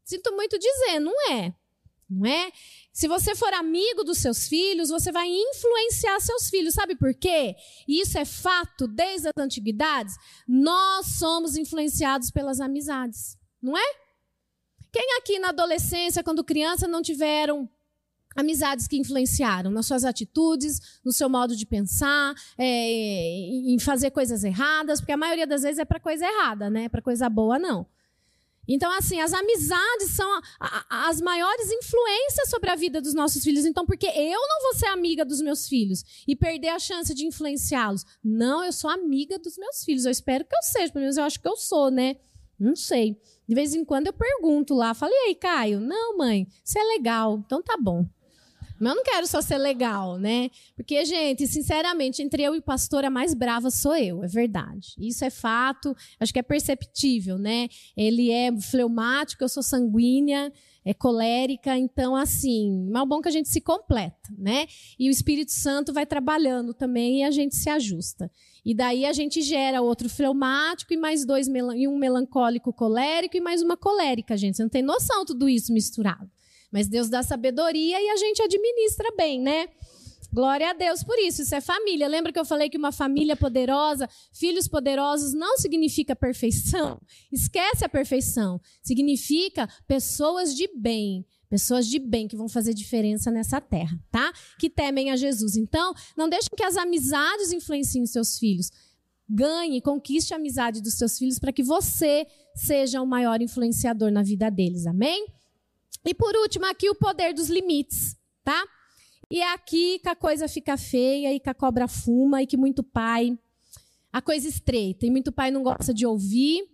Sinto muito dizer, não é. Não é? Se você for amigo dos seus filhos, você vai influenciar seus filhos. Sabe por quê? E isso é fato desde as antiguidades. Nós somos influenciados pelas amizades, não é? Quem aqui na adolescência, quando criança, não tiveram amizades que influenciaram nas suas atitudes, no seu modo de pensar, é, em fazer coisas erradas, porque a maioria das vezes é para coisa errada, né? Para coisa boa não. Então, assim, as amizades são a, a, as maiores influências sobre a vida dos nossos filhos. Então, porque eu não vou ser amiga dos meus filhos e perder a chance de influenciá-los. Não, eu sou amiga dos meus filhos. Eu espero que eu seja, pelo menos eu acho que eu sou, né? Não sei. De vez em quando eu pergunto lá, falei, aí, Caio? Não, mãe, isso é legal. Então tá bom. Mas eu não quero só ser legal, né? Porque, gente, sinceramente, entre eu e pastor, a mais brava sou eu, é verdade. Isso é fato, acho que é perceptível, né? Ele é fleumático, eu sou sanguínea, é colérica, então, assim, mal bom que a gente se completa, né? E o Espírito Santo vai trabalhando também e a gente se ajusta. E daí a gente gera outro fleumático e mais dois, e um melancólico colérico e mais uma colérica, gente. Você não tem noção tudo isso misturado. Mas Deus dá sabedoria e a gente administra bem, né? Glória a Deus por isso. Isso é família. Lembra que eu falei que uma família poderosa, filhos poderosos, não significa perfeição? Esquece a perfeição. Significa pessoas de bem. Pessoas de bem que vão fazer diferença nessa terra, tá? Que temem a Jesus. Então, não deixem que as amizades influenciem seus filhos. Ganhe, conquiste a amizade dos seus filhos para que você seja o maior influenciador na vida deles. Amém? E por último, aqui o poder dos limites, tá? E é aqui que a coisa fica feia e que a cobra fuma e que muito pai a coisa estreita e muito pai não gosta de ouvir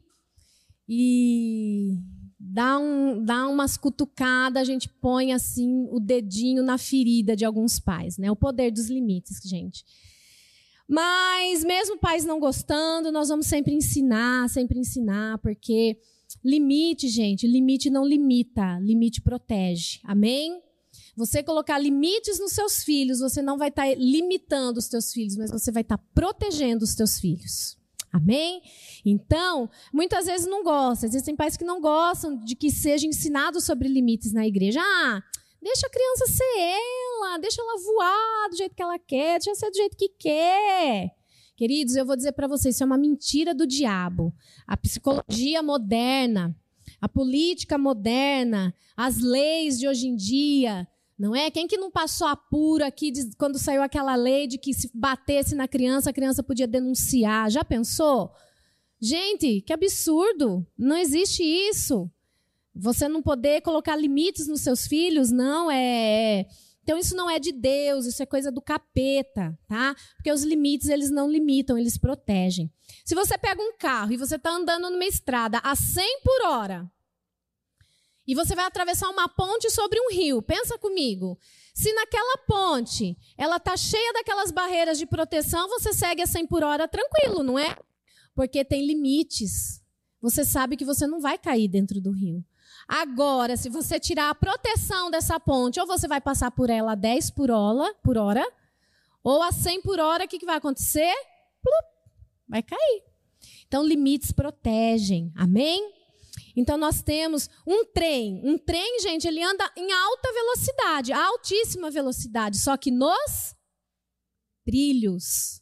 e dá, um, dá umas cutucadas, a gente põe assim o dedinho na ferida de alguns pais, né? O poder dos limites, gente. Mas mesmo pais não gostando, nós vamos sempre ensinar, sempre ensinar, porque limite, gente, limite não limita, limite protege. Amém? Você colocar limites nos seus filhos, você não vai estar tá limitando os teus filhos, mas você vai estar tá protegendo os teus filhos. Amém? Então, muitas vezes não gosta. Existem pais que não gostam de que seja ensinado sobre limites na igreja. Ah, deixa a criança ser ela, deixa ela voar do jeito que ela quer, deixa ser do jeito que quer. Queridos, eu vou dizer para vocês, isso é uma mentira do diabo. A psicologia moderna, a política moderna, as leis de hoje em dia, não é? Quem que não passou apuro aqui de, quando saiu aquela lei de que se batesse na criança, a criança podia denunciar? Já pensou? Gente, que absurdo! Não existe isso. Você não poder colocar limites nos seus filhos, não é, é. Então isso não é de Deus, isso é coisa do capeta, tá? Porque os limites eles não limitam, eles protegem. Se você pega um carro e você está andando numa estrada a 100 por hora, e você vai atravessar uma ponte sobre um rio. Pensa comigo. Se naquela ponte ela tá cheia daquelas barreiras de proteção, você segue a 100 por hora tranquilo, não é? Porque tem limites. Você sabe que você não vai cair dentro do rio. Agora, se você tirar a proteção dessa ponte, ou você vai passar por ela a 10 por hora, por hora ou a 100 por hora, o que, que vai acontecer? Plup, vai cair. Então, limites protegem. Amém? Então nós temos um trem. Um trem, gente, ele anda em alta velocidade, altíssima velocidade, só que nos trilhos.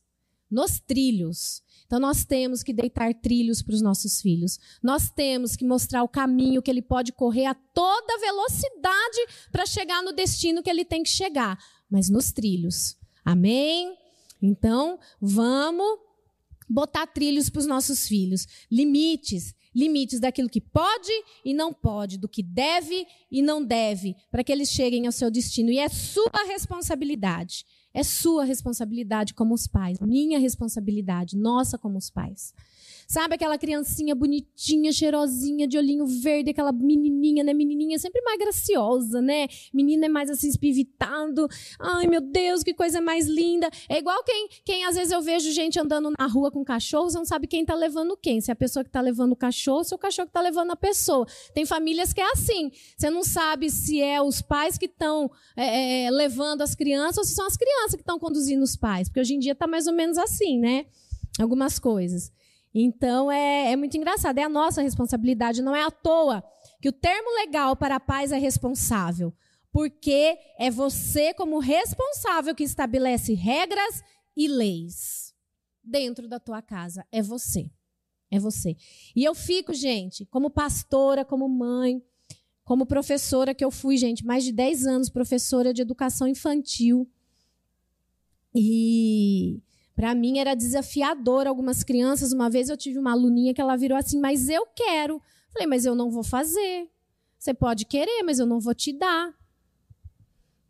Nos trilhos. Então nós temos que deitar trilhos para os nossos filhos. Nós temos que mostrar o caminho que ele pode correr a toda velocidade para chegar no destino que ele tem que chegar, mas nos trilhos. Amém? Então, vamos botar trilhos para os nossos filhos, limites, limites daquilo que pode e não pode, do que deve e não deve, para que eles cheguem ao seu destino. E é sua responsabilidade. É sua responsabilidade como os pais, minha responsabilidade, nossa como os pais. Sabe aquela criancinha bonitinha, cheirosinha, de olhinho verde, aquela menininha, né? Menininha sempre mais graciosa, né? Menina é mais assim, espivitado. Ai, meu Deus, que coisa mais linda. É igual quem, quem às vezes eu vejo gente andando na rua com cachorro, você não sabe quem tá levando quem. Se é a pessoa que tá levando o cachorro, se é o cachorro que tá levando a pessoa. Tem famílias que é assim. Você não sabe se é os pais que estão é, é, levando as crianças ou se são as crianças que estão conduzindo os pais. Porque hoje em dia tá mais ou menos assim, né? Algumas coisas. Então é, é muito engraçado, é a nossa responsabilidade, não é à toa que o termo legal para a paz é responsável, porque é você, como responsável, que estabelece regras e leis dentro da tua casa. É você. É você. E eu fico, gente, como pastora, como mãe, como professora que eu fui, gente, mais de 10 anos professora de educação infantil. E para mim era desafiador algumas crianças. Uma vez eu tive uma aluninha que ela virou assim: "Mas eu quero". Falei: "Mas eu não vou fazer. Você pode querer, mas eu não vou te dar".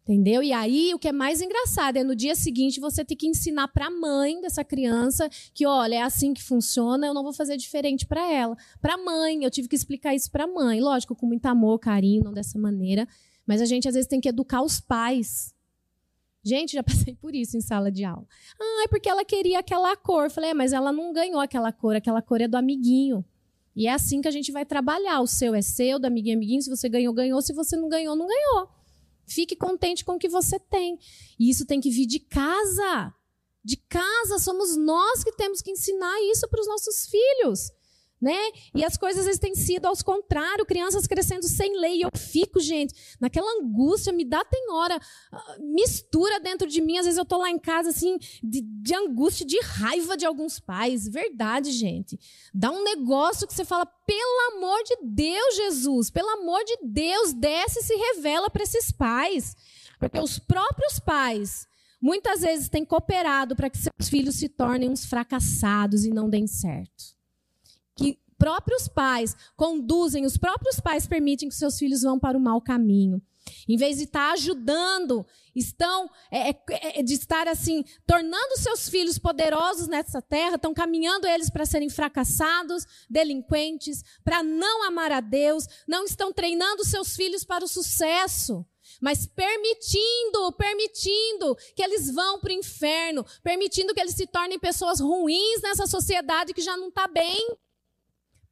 Entendeu? E aí, o que é mais engraçado é no dia seguinte você ter que ensinar para a mãe dessa criança que, olha, é assim que funciona, eu não vou fazer diferente para ela. Para a mãe, eu tive que explicar isso para a mãe. Lógico, com muito amor, carinho, não dessa maneira. Mas a gente, às vezes, tem que educar os pais. Gente, já [LAUGHS] passei por isso em sala de aula. Ah, é porque ela queria aquela cor. Falei, é, mas ela não ganhou aquela cor, aquela cor é do amiguinho. E é assim que a gente vai trabalhar. O seu é seu, do amiguinho é amiguinho. Se você ganhou, ganhou. Se você não ganhou, não ganhou. Fique contente com o que você tem. E isso tem que vir de casa. De casa, somos nós que temos que ensinar isso para os nossos filhos né? E as coisas vezes, têm sido aos contrário, crianças crescendo sem lei. Eu fico, gente, naquela angústia, me dá tem hora, ah, mistura dentro de mim. Às vezes eu tô lá em casa, assim, de, de angústia, de raiva de alguns pais. Verdade, gente. Dá um negócio que você fala, pelo amor de Deus, Jesus, pelo amor de Deus, desce e se revela para esses pais. Porque os próprios pais muitas vezes têm cooperado para que seus filhos se tornem uns fracassados e não deem certo próprios pais conduzem, os próprios pais permitem que seus filhos vão para o mau caminho. Em vez de estar ajudando, estão é, é, é, de estar assim, tornando seus filhos poderosos nessa terra, estão caminhando eles para serem fracassados, delinquentes, para não amar a Deus, não estão treinando seus filhos para o sucesso, mas permitindo, permitindo que eles vão para o inferno, permitindo que eles se tornem pessoas ruins nessa sociedade que já não está bem.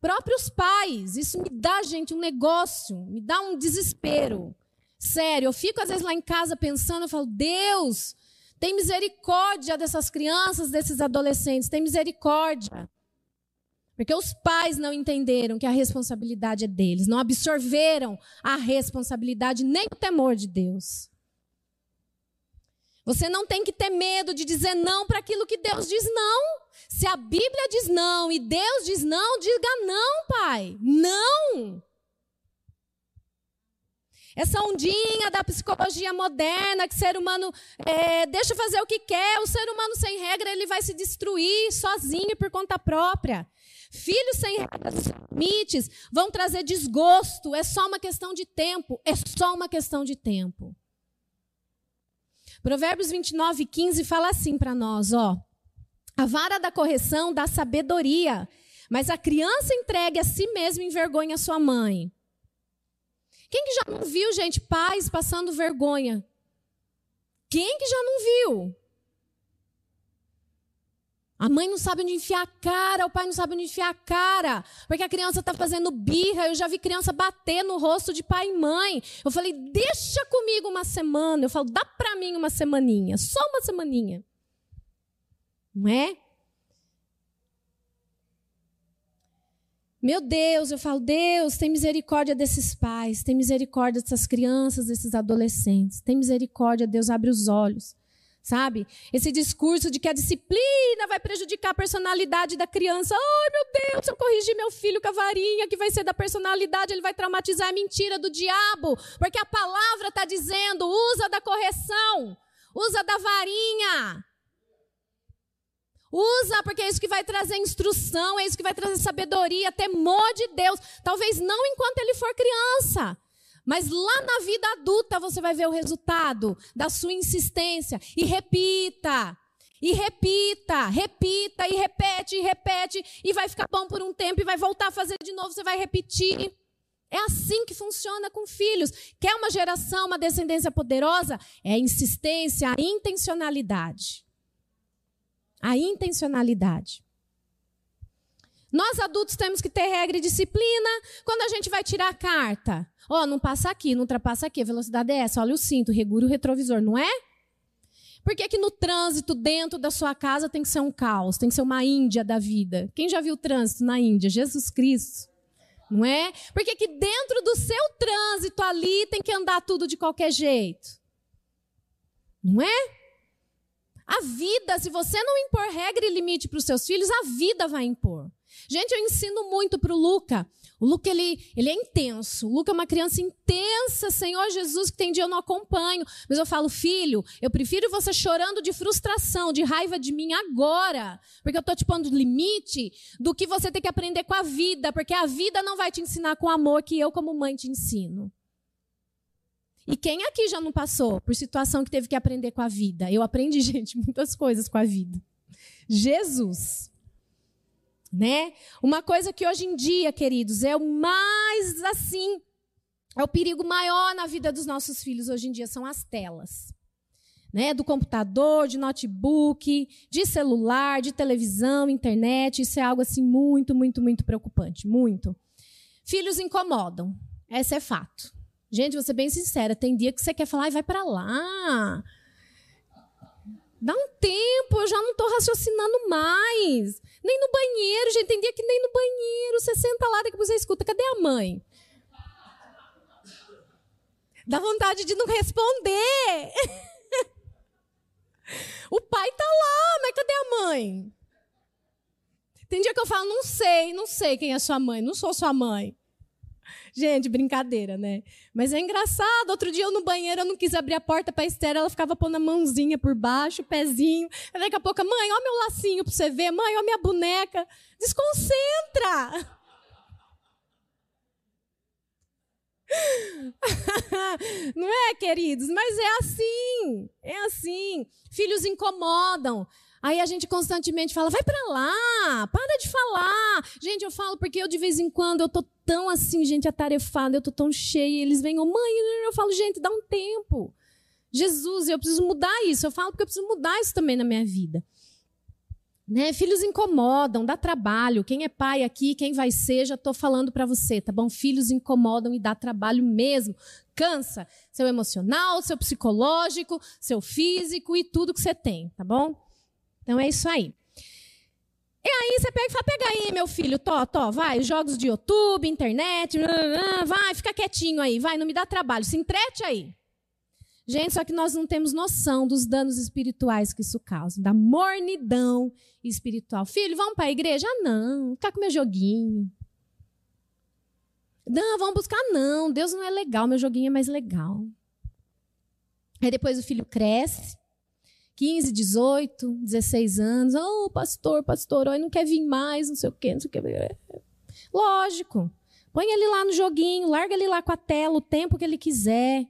Próprios pais, isso me dá, gente, um negócio, me dá um desespero. Sério, eu fico às vezes lá em casa pensando, eu falo, Deus, tem misericórdia dessas crianças, desses adolescentes, tem misericórdia. Porque os pais não entenderam que a responsabilidade é deles, não absorveram a responsabilidade nem o temor de Deus. Você não tem que ter medo de dizer não para aquilo que Deus diz não. Se a Bíblia diz não e Deus diz não, diga não, pai. Não. Essa ondinha da psicologia moderna, que o ser humano é, deixa fazer o que quer, o ser humano sem regra, ele vai se destruir sozinho por conta própria. Filhos sem regras limites vão trazer desgosto, é só uma questão de tempo, é só uma questão de tempo. Provérbios 29, 15 fala assim para nós, ó. A vara da correção dá sabedoria, mas a criança entregue a si mesma envergonha sua mãe. Quem que já não viu, gente, pais passando vergonha? Quem que já não viu? A mãe não sabe onde enfiar a cara, o pai não sabe onde enfiar a cara, porque a criança está fazendo birra. Eu já vi criança bater no rosto de pai e mãe. Eu falei, deixa comigo uma semana. Eu falo, dá para mim uma semaninha, só uma semaninha. Não é? Meu Deus, eu falo, Deus, tem misericórdia desses pais, tem misericórdia dessas crianças, desses adolescentes, tem misericórdia, Deus abre os olhos, sabe? Esse discurso de que a disciplina vai prejudicar a personalidade da criança. Ai, meu Deus, se eu corrigir meu filho com a varinha, que vai ser da personalidade, ele vai traumatizar a mentira do diabo, porque a palavra está dizendo, usa da correção, usa da varinha. Usa, porque é isso que vai trazer instrução, é isso que vai trazer sabedoria, temor de Deus. Talvez não enquanto ele for criança, mas lá na vida adulta você vai ver o resultado da sua insistência. E repita, e repita, repita, e repete, e repete, e vai ficar bom por um tempo, e vai voltar a fazer de novo, você vai repetir. É assim que funciona com filhos. Quer uma geração, uma descendência poderosa? É a insistência, a intencionalidade. A intencionalidade. Nós adultos temos que ter regra e disciplina. Quando a gente vai tirar a carta, ó, oh, não passa aqui, não ultrapassa aqui, a velocidade é essa, olha o cinto, regura o retrovisor, não é? Por que, que no trânsito dentro da sua casa tem que ser um caos, tem que ser uma Índia da vida? Quem já viu trânsito na Índia? Jesus Cristo. Não é? Por que, que dentro do seu trânsito ali tem que andar tudo de qualquer jeito? Não é? A vida, se você não impor regra e limite para os seus filhos, a vida vai impor. Gente, eu ensino muito para o Luca. O Luca, ele, ele é intenso. O Luca é uma criança intensa, Senhor Jesus, que tem dia eu não acompanho. Mas eu falo, filho, eu prefiro você chorando de frustração, de raiva de mim agora, porque eu estou te pondo limite, do que você ter que aprender com a vida, porque a vida não vai te ensinar com amor que eu, como mãe, te ensino. E quem aqui já não passou por situação que teve que aprender com a vida? Eu aprendi, [LAUGHS] gente, muitas coisas com a vida. Jesus. Né? Uma coisa que hoje em dia, queridos, é o mais assim, é o perigo maior na vida dos nossos filhos hoje em dia são as telas. Né, do computador, de notebook, de celular, de televisão, internet, isso é algo assim muito, muito, muito preocupante, muito. Filhos incomodam, esse é fato. Gente, vou ser bem sincera, tem dia que você quer falar e vai para lá. Dá um tempo, eu já não estou raciocinando mais. Nem no banheiro, gente, tem dia que nem no banheiro. Você senta lá, daqui você escuta, cadê a mãe? Dá vontade de não responder. [LAUGHS] o pai tá lá, mas cadê a mãe? Tem dia que eu falo, não sei, não sei quem é sua mãe, não sou sua mãe. Gente, brincadeira, né? Mas é engraçado. Outro dia eu no banheiro, eu não quis abrir a porta para a Esther, ela ficava pondo a mãozinha por baixo, o pezinho. Aí daqui a pouco, mãe, ó meu lacinho para você ver, mãe, ó minha boneca. Desconcentra! [LAUGHS] não é, queridos? Mas é assim, é assim. Filhos incomodam. Aí a gente constantemente fala: vai para lá, para de falar. Gente, eu falo porque eu de vez em quando eu tô tão assim, gente, atarefada, eu tô tão cheia, eles vêm, oh, mãe, eu falo, gente, dá um tempo. Jesus, eu preciso mudar isso. Eu falo porque eu preciso mudar isso também na minha vida. Né? Filhos incomodam, dá trabalho. Quem é pai aqui, quem vai ser, já estou falando para você, tá bom? Filhos incomodam e dá trabalho mesmo. Cansa seu emocional, seu psicológico, seu físico e tudo que você tem, tá bom? Então é isso aí. E aí você pega e fala, pega aí, meu filho, tó, tó, vai, jogos de YouTube, internet, vai, fica quietinho aí, vai, não me dá trabalho, se entrete aí. Gente, só que nós não temos noção dos danos espirituais que isso causa, da mornidão espiritual. Filho, vamos para a igreja? Não, ficar com meu joguinho. Não, vamos buscar, não. Deus não é legal, meu joguinho é mais legal. Aí depois o filho cresce, 15, 18, 16 anos. Oh, pastor, pastor, oh, não quer vir mais, não sei o quê, não sei o quê. Lógico. Põe ele lá no joguinho, larga ele lá com a tela o tempo que ele quiser.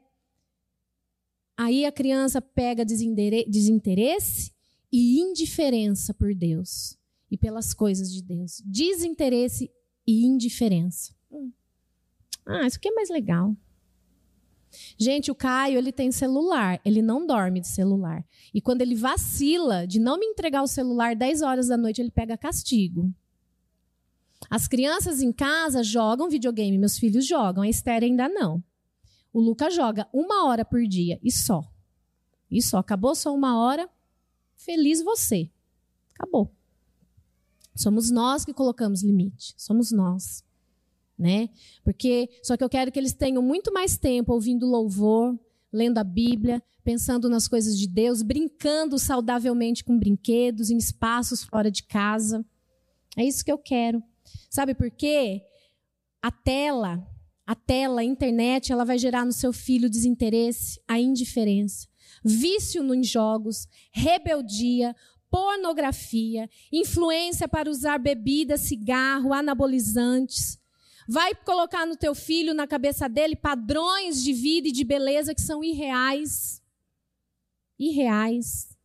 Aí a criança pega desinteresse e indiferença por Deus e pelas coisas de Deus. Desinteresse e indiferença. Hum. Ah, isso aqui é mais legal. Gente, o Caio, ele tem celular, ele não dorme de celular. E quando ele vacila de não me entregar o celular 10 horas da noite, ele pega castigo. As crianças em casa jogam videogame, meus filhos jogam, a Esther ainda não. O Lucas joga uma hora por dia e só. E só. Acabou só uma hora, feliz você. Acabou. Somos nós que colocamos limite. Somos nós. Né? Porque só que eu quero que eles tenham muito mais tempo ouvindo louvor, lendo a Bíblia, pensando nas coisas de Deus, brincando saudavelmente com brinquedos em espaços fora de casa. É isso que eu quero. Sabe por quê? A tela a tela, a internet, ela vai gerar no seu filho desinteresse, a indiferença, vício nos jogos, rebeldia, pornografia, influência para usar bebida, cigarro, anabolizantes. Vai colocar no teu filho, na cabeça dele, padrões de vida e de beleza que são irreais. Irreais.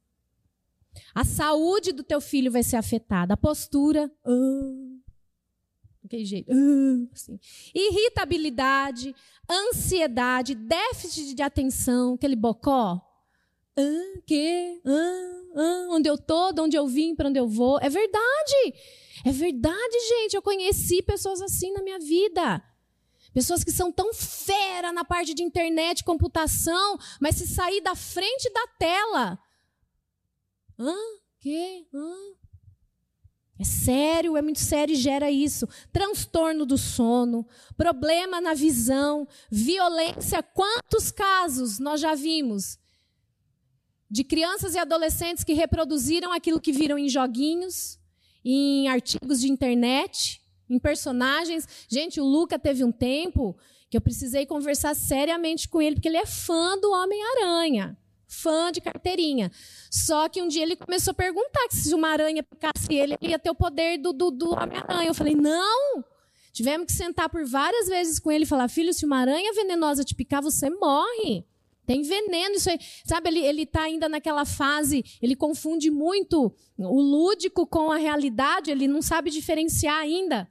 A saúde do teu filho vai ser afetada, a postura. Uh, daquele jeito. Uh, assim. Irritabilidade, ansiedade, déficit de atenção, aquele bocó. Ah, que? Ah, ah, onde eu tô, de onde eu vim, para onde eu vou. É verdade. É verdade, gente. Eu conheci pessoas assim na minha vida. Pessoas que são tão fera na parte de internet, computação, mas se sair da frente da tela. Hã? Que? Hã? É sério, é muito sério e gera isso. Transtorno do sono, problema na visão, violência. Quantos casos nós já vimos de crianças e adolescentes que reproduziram aquilo que viram em joguinhos, em artigos de internet, em personagens? Gente, o Luca teve um tempo que eu precisei conversar seriamente com ele, porque ele é fã do Homem-Aranha fã de carteirinha. Só que um dia ele começou a perguntar que se uma aranha picasse ele, ele ia ter o poder do, do, do Homem-Aranha. Eu falei, não! Tivemos que sentar por várias vezes com ele e falar, filho, se uma aranha venenosa te picar, você morre. Tem veneno, isso aí. Sabe, ele, ele tá ainda naquela fase, ele confunde muito o lúdico com a realidade, ele não sabe diferenciar ainda.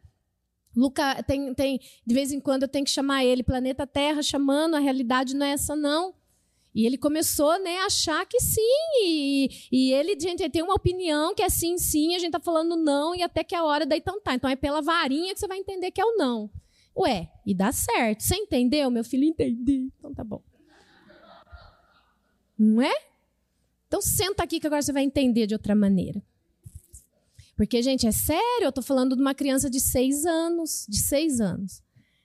Luca, tem, tem, de vez em quando eu tenho que chamar ele, planeta Terra, chamando, a realidade não é essa, não. E ele começou né, a achar que sim. E, e ele, gente, ele tem uma opinião que é sim, sim, a gente está falando não, e até que é a hora daí então tá. Então é pela varinha que você vai entender que é o não. Ué, e dá certo. Você entendeu? Meu filho entendi. Então tá bom. Não é? Então senta aqui que agora você vai entender de outra maneira. Porque, gente, é sério, eu estou falando de uma criança de seis anos. De seis anos.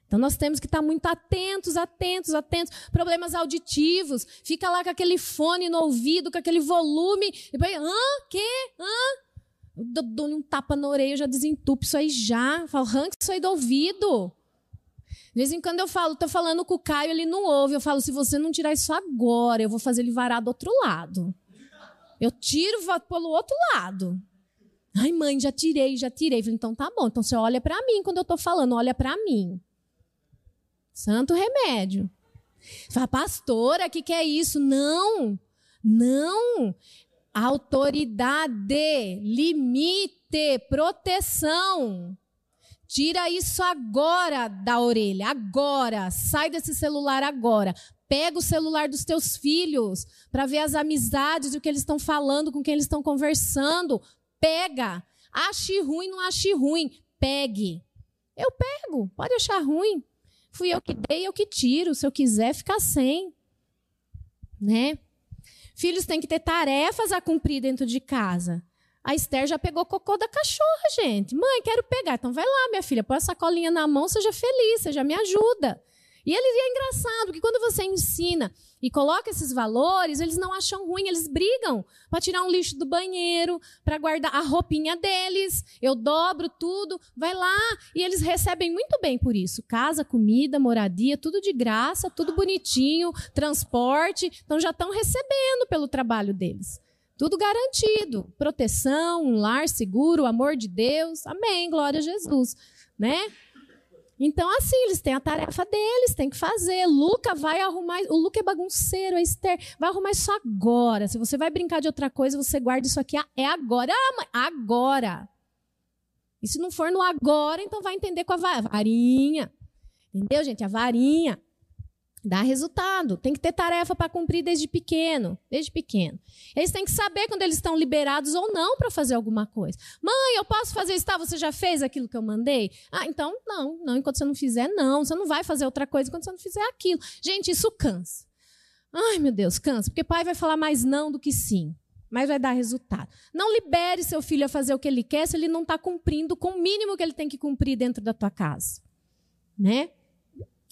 Então nós temos que estar muito atentos, atentos, atentos. Problemas auditivos, fica lá com aquele fone no ouvido, com aquele volume, e depois, hã? Que? Hã? Dou-lhe um tapa na orelha, já desentupo isso aí já. Falo, arranca isso aí do ouvido. De vez em quando eu falo, tô falando com o Caio, ele não ouve. Eu falo, se você não tirar isso agora, eu vou fazer ele varar do outro lado. Eu tiro pelo outro lado. Ai, mãe, já tirei, já tirei. falei, então tá bom. Então você olha para mim quando eu tô falando, olha para mim. Santo remédio. Fala, pastora, o que, que é isso? Não, não. Autoridade, limite, proteção. Tira isso agora da orelha, agora. Sai desse celular agora. Pega o celular dos teus filhos para ver as amizades, o que eles estão falando, com quem eles estão conversando. Pega. Ache ruim, não ache ruim. Pegue. Eu pego. Pode achar ruim. Fui eu que dei, eu que tiro. Se eu quiser, ficar sem. Né? Filhos têm que ter tarefas a cumprir dentro de casa. A Esther já pegou cocô da cachorra, gente. Mãe, quero pegar. Então vai lá, minha filha, põe a sacolinha na mão, seja feliz, seja me ajuda. E ele é engraçado que quando você ensina e coloca esses valores, eles não acham ruim, eles brigam para tirar um lixo do banheiro, para guardar a roupinha deles. Eu dobro tudo, vai lá e eles recebem muito bem por isso. Casa, comida, moradia, tudo de graça, tudo bonitinho, transporte, então já estão recebendo pelo trabalho deles. Tudo garantido, proteção, um lar seguro, amor de Deus. Amém, glória a Jesus, né? Então, assim, eles têm a tarefa deles, tem que fazer. Luca vai arrumar. O Luca é bagunceiro, a Esther vai arrumar isso agora. Se você vai brincar de outra coisa, você guarda isso aqui. É agora. Ah, agora. E se não for no agora, então vai entender com a varinha. Entendeu, gente? A varinha. Dá resultado. Tem que ter tarefa para cumprir desde pequeno. Desde pequeno. Eles têm que saber quando eles estão liberados ou não para fazer alguma coisa. Mãe, eu posso fazer isso? Tá, você já fez aquilo que eu mandei? Ah, então não. Não, enquanto você não fizer, não. Você não vai fazer outra coisa enquanto você não fizer aquilo. Gente, isso cansa. Ai, meu Deus, cansa. Porque pai vai falar mais não do que sim. Mas vai dar resultado. Não libere seu filho a fazer o que ele quer se ele não está cumprindo com o mínimo que ele tem que cumprir dentro da tua casa. Né?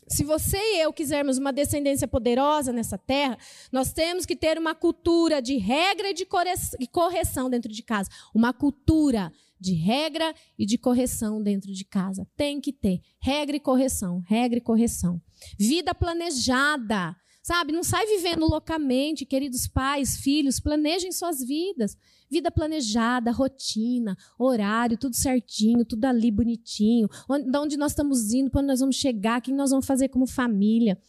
Se você e eu quisermos uma descendência poderosa nessa terra, nós temos que ter uma cultura de regra e de correção dentro de casa. Uma cultura de regra e de correção dentro de casa. Tem que ter regra e correção, regra e correção. Vida planejada. Sabe, não sai vivendo loucamente, queridos pais, filhos, planejem suas vidas. Vida planejada, rotina, horário, tudo certinho, tudo ali bonitinho. Onde, de onde nós estamos indo, onde nós vamos chegar, o que nós vamos fazer como família.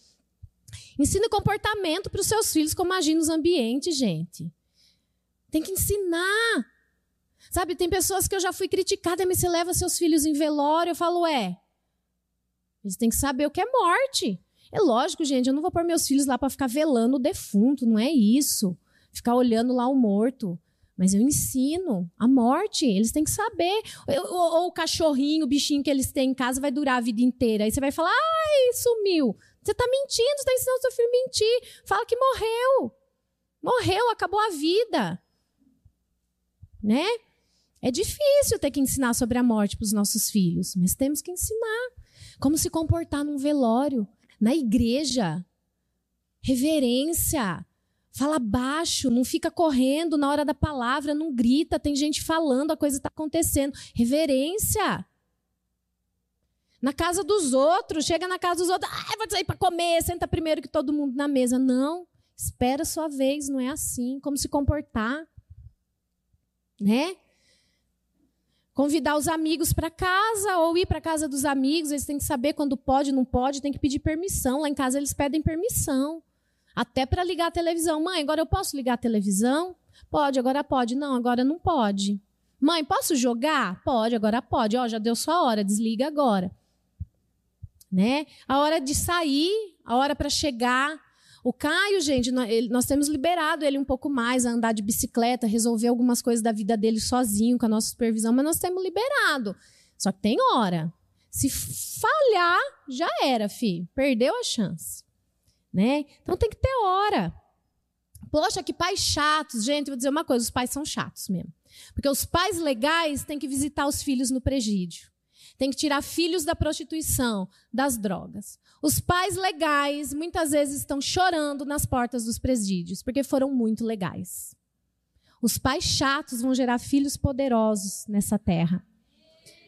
Ensine comportamento para os seus filhos, como agir nos ambientes, gente. Tem que ensinar. Sabe, tem pessoas que eu já fui criticada, mas você leva seus filhos em velório, eu falo, é. Eles têm que saber o que é morte. É lógico, gente, eu não vou pôr meus filhos lá para ficar velando o defunto, não é isso. Ficar olhando lá o morto. Mas eu ensino a morte, eles têm que saber. Ou, o cachorrinho, o bichinho que eles têm em casa vai durar a vida inteira. Aí você vai falar, ai, sumiu. Você está mentindo, você está ensinando seu filho a mentir. Fala que morreu. Morreu, acabou a vida. Né? É difícil ter que ensinar sobre a morte para os nossos filhos, mas temos que ensinar. Como se comportar num velório, na igreja. Reverência, Fala baixo, não fica correndo na hora da palavra, não grita, tem gente falando, a coisa está acontecendo. Reverência. Na casa dos outros, chega na casa dos outros, ah, vou sair para comer, senta primeiro que todo mundo na mesa. Não, espera a sua vez, não é assim. Como se comportar? Né? Convidar os amigos para casa ou ir para casa dos amigos, eles têm que saber quando pode, não pode, tem que pedir permissão. Lá em casa eles pedem permissão. Até para ligar a televisão. Mãe, agora eu posso ligar a televisão? Pode, agora pode. Não, agora não pode. Mãe, posso jogar? Pode, agora pode. Ó, já deu sua hora, desliga agora. Né? A hora de sair, a hora para chegar. O Caio, gente, nós temos liberado ele um pouco mais a andar de bicicleta, resolver algumas coisas da vida dele sozinho, com a nossa supervisão, mas nós temos liberado. Só que tem hora. Se falhar, já era, fi. Perdeu a chance né? Então tem que ter hora. Poxa, que pais chatos. Gente, vou dizer uma coisa: os pais são chatos mesmo. Porque os pais legais têm que visitar os filhos no presídio. Tem que tirar filhos da prostituição, das drogas. Os pais legais muitas vezes estão chorando nas portas dos presídios, porque foram muito legais. Os pais chatos vão gerar filhos poderosos nessa terra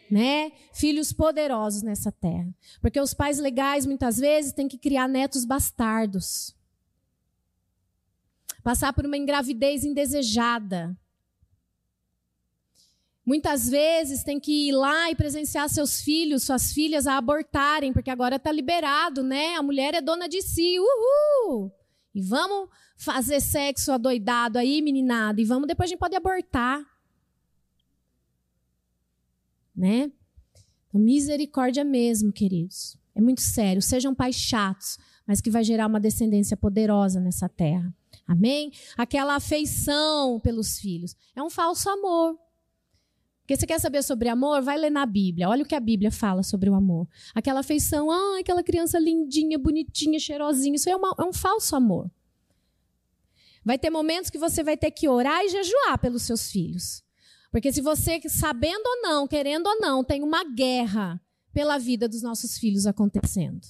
né? Filhos poderosos nessa terra. Porque os pais legais muitas vezes têm que criar netos bastardos. Passar por uma engravidez indesejada. Muitas vezes tem que ir lá e presenciar seus filhos, suas filhas a abortarem, porque agora está liberado, né? A mulher é dona de si, uhul! E vamos fazer sexo adoidado aí, meninado, e vamos depois a gente pode abortar. Né? Então, misericórdia mesmo, queridos. É muito sério. Sejam pais chatos, mas que vai gerar uma descendência poderosa nessa terra. Amém? Aquela afeição pelos filhos. É um falso amor. Porque você quer saber sobre amor? Vai ler na Bíblia. Olha o que a Bíblia fala sobre o amor. Aquela afeição, ah, aquela criança lindinha, bonitinha, cheirosinha. Isso é, uma, é um falso amor. Vai ter momentos que você vai ter que orar e jejuar pelos seus filhos. Porque se você, sabendo ou não, querendo ou não, tem uma guerra pela vida dos nossos filhos acontecendo.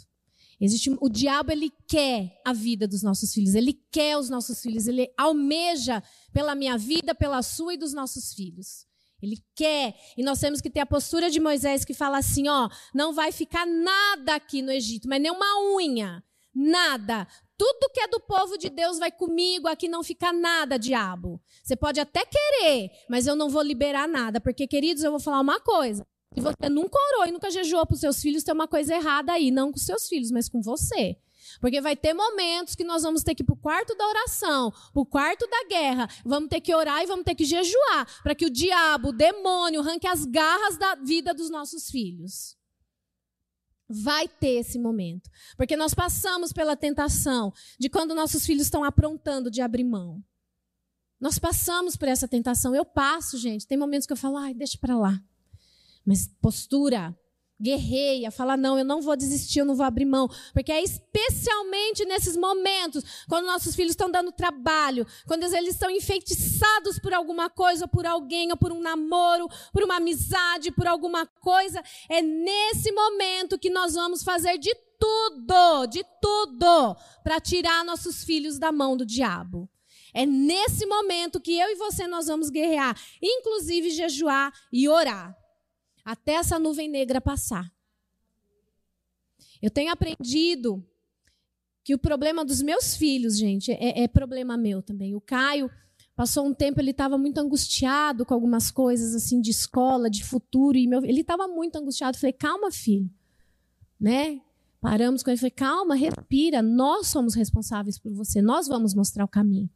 Existe o diabo ele quer a vida dos nossos filhos, ele quer os nossos filhos, ele almeja pela minha vida, pela sua e dos nossos filhos. Ele quer. E nós temos que ter a postura de Moisés que fala assim: ó, não vai ficar nada aqui no Egito, mas nem uma unha. Nada. Tudo que é do povo de Deus vai comigo, aqui não fica nada, diabo. Você pode até querer, mas eu não vou liberar nada. Porque, queridos, eu vou falar uma coisa. Se você nunca orou e nunca jejuou para os seus filhos, tem uma coisa errada aí. Não com seus filhos, mas com você. Porque vai ter momentos que nós vamos ter que ir para o quarto da oração, para o quarto da guerra, vamos ter que orar e vamos ter que jejuar, para que o diabo, o demônio, arranque as garras da vida dos nossos filhos. Vai ter esse momento. Porque nós passamos pela tentação de quando nossos filhos estão aprontando de abrir mão. Nós passamos por essa tentação. Eu passo, gente. Tem momentos que eu falo, ai, deixa para lá. Mas postura, guerreia, fala: não, eu não vou desistir, eu não vou abrir mão. Porque é especialmente nesses momentos, quando nossos filhos estão dando trabalho, quando eles estão enfeitiçados por alguma coisa, ou por alguém, ou por um namoro, por uma amizade, por alguma coisa, é nesse momento que nós vamos fazer de tudo, de tudo, para tirar nossos filhos da mão do diabo. É nesse momento que eu e você nós vamos guerrear, inclusive jejuar e orar até essa nuvem negra passar. Eu tenho aprendido que o problema dos meus filhos, gente, é, é problema meu também. O Caio passou um tempo, ele estava muito angustiado com algumas coisas assim de escola, de futuro, e meu, ele estava muito angustiado. Eu falei, calma, filho, né? Paramos com ele, falei, calma, respira. Nós somos responsáveis por você. Nós vamos mostrar o caminho.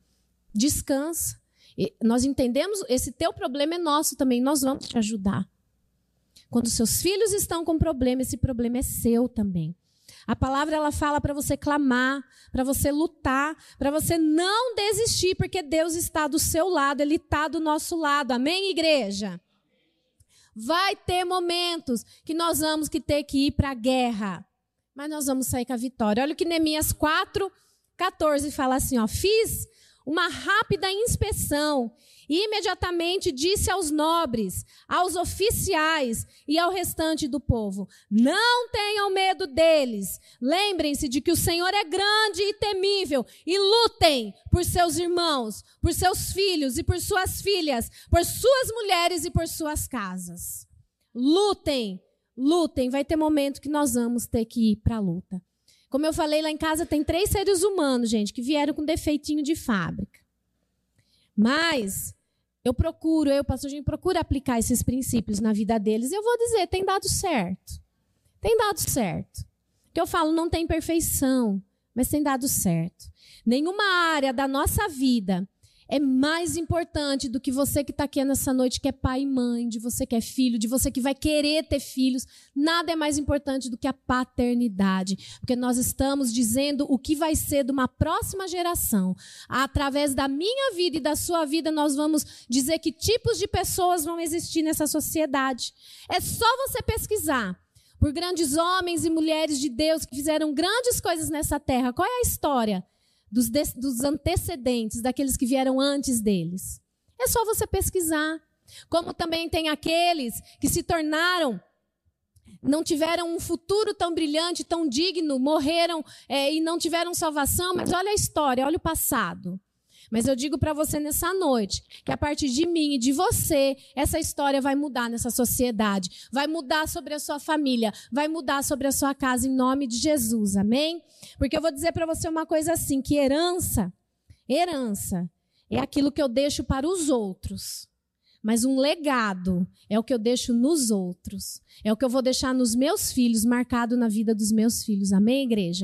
Descansa. E nós entendemos, esse teu problema é nosso também. Nós vamos te ajudar. Quando seus filhos estão com problema, esse problema é seu também. A palavra ela fala para você clamar, para você lutar, para você não desistir, porque Deus está do seu lado, Ele está do nosso lado. Amém, igreja? Vai ter momentos que nós vamos que ter que ir para a guerra, mas nós vamos sair com a vitória. Olha o que Neemias 4, 14 fala assim: ó, fiz uma rápida inspeção e imediatamente disse aos nobres, aos oficiais e ao restante do povo: Não tenham medo deles. Lembrem-se de que o Senhor é grande e temível e lutem por seus irmãos, por seus filhos e por suas filhas, por suas mulheres e por suas casas. Lutem, lutem. Vai ter momento que nós vamos ter que ir para a luta. Como eu falei lá em casa, tem três seres humanos, gente, que vieram com defeitinho de fábrica. Mas eu procuro, eu, pastor Jim, procuro aplicar esses princípios na vida deles. Eu vou dizer, tem dado certo. Tem dado certo. Que eu falo, não tem perfeição, mas tem dado certo. Nenhuma área da nossa vida é mais importante do que você que está aqui nessa noite, que é pai e mãe, de você que é filho, de você que vai querer ter filhos. Nada é mais importante do que a paternidade, porque nós estamos dizendo o que vai ser de uma próxima geração. Através da minha vida e da sua vida, nós vamos dizer que tipos de pessoas vão existir nessa sociedade. É só você pesquisar por grandes homens e mulheres de Deus que fizeram grandes coisas nessa terra. Qual é a história? Dos, dos antecedentes, daqueles que vieram antes deles. É só você pesquisar. Como também tem aqueles que se tornaram não tiveram um futuro tão brilhante, tão digno, morreram é, e não tiveram salvação, mas olha a história, olha o passado. Mas eu digo para você nessa noite que a partir de mim e de você, essa história vai mudar nessa sociedade, vai mudar sobre a sua família, vai mudar sobre a sua casa em nome de Jesus. Amém? Porque eu vou dizer para você uma coisa assim, que herança, herança é aquilo que eu deixo para os outros. mas um legado é o que eu deixo nos outros. É o que eu vou deixar nos meus filhos, marcado na vida dos meus filhos. Amém, igreja?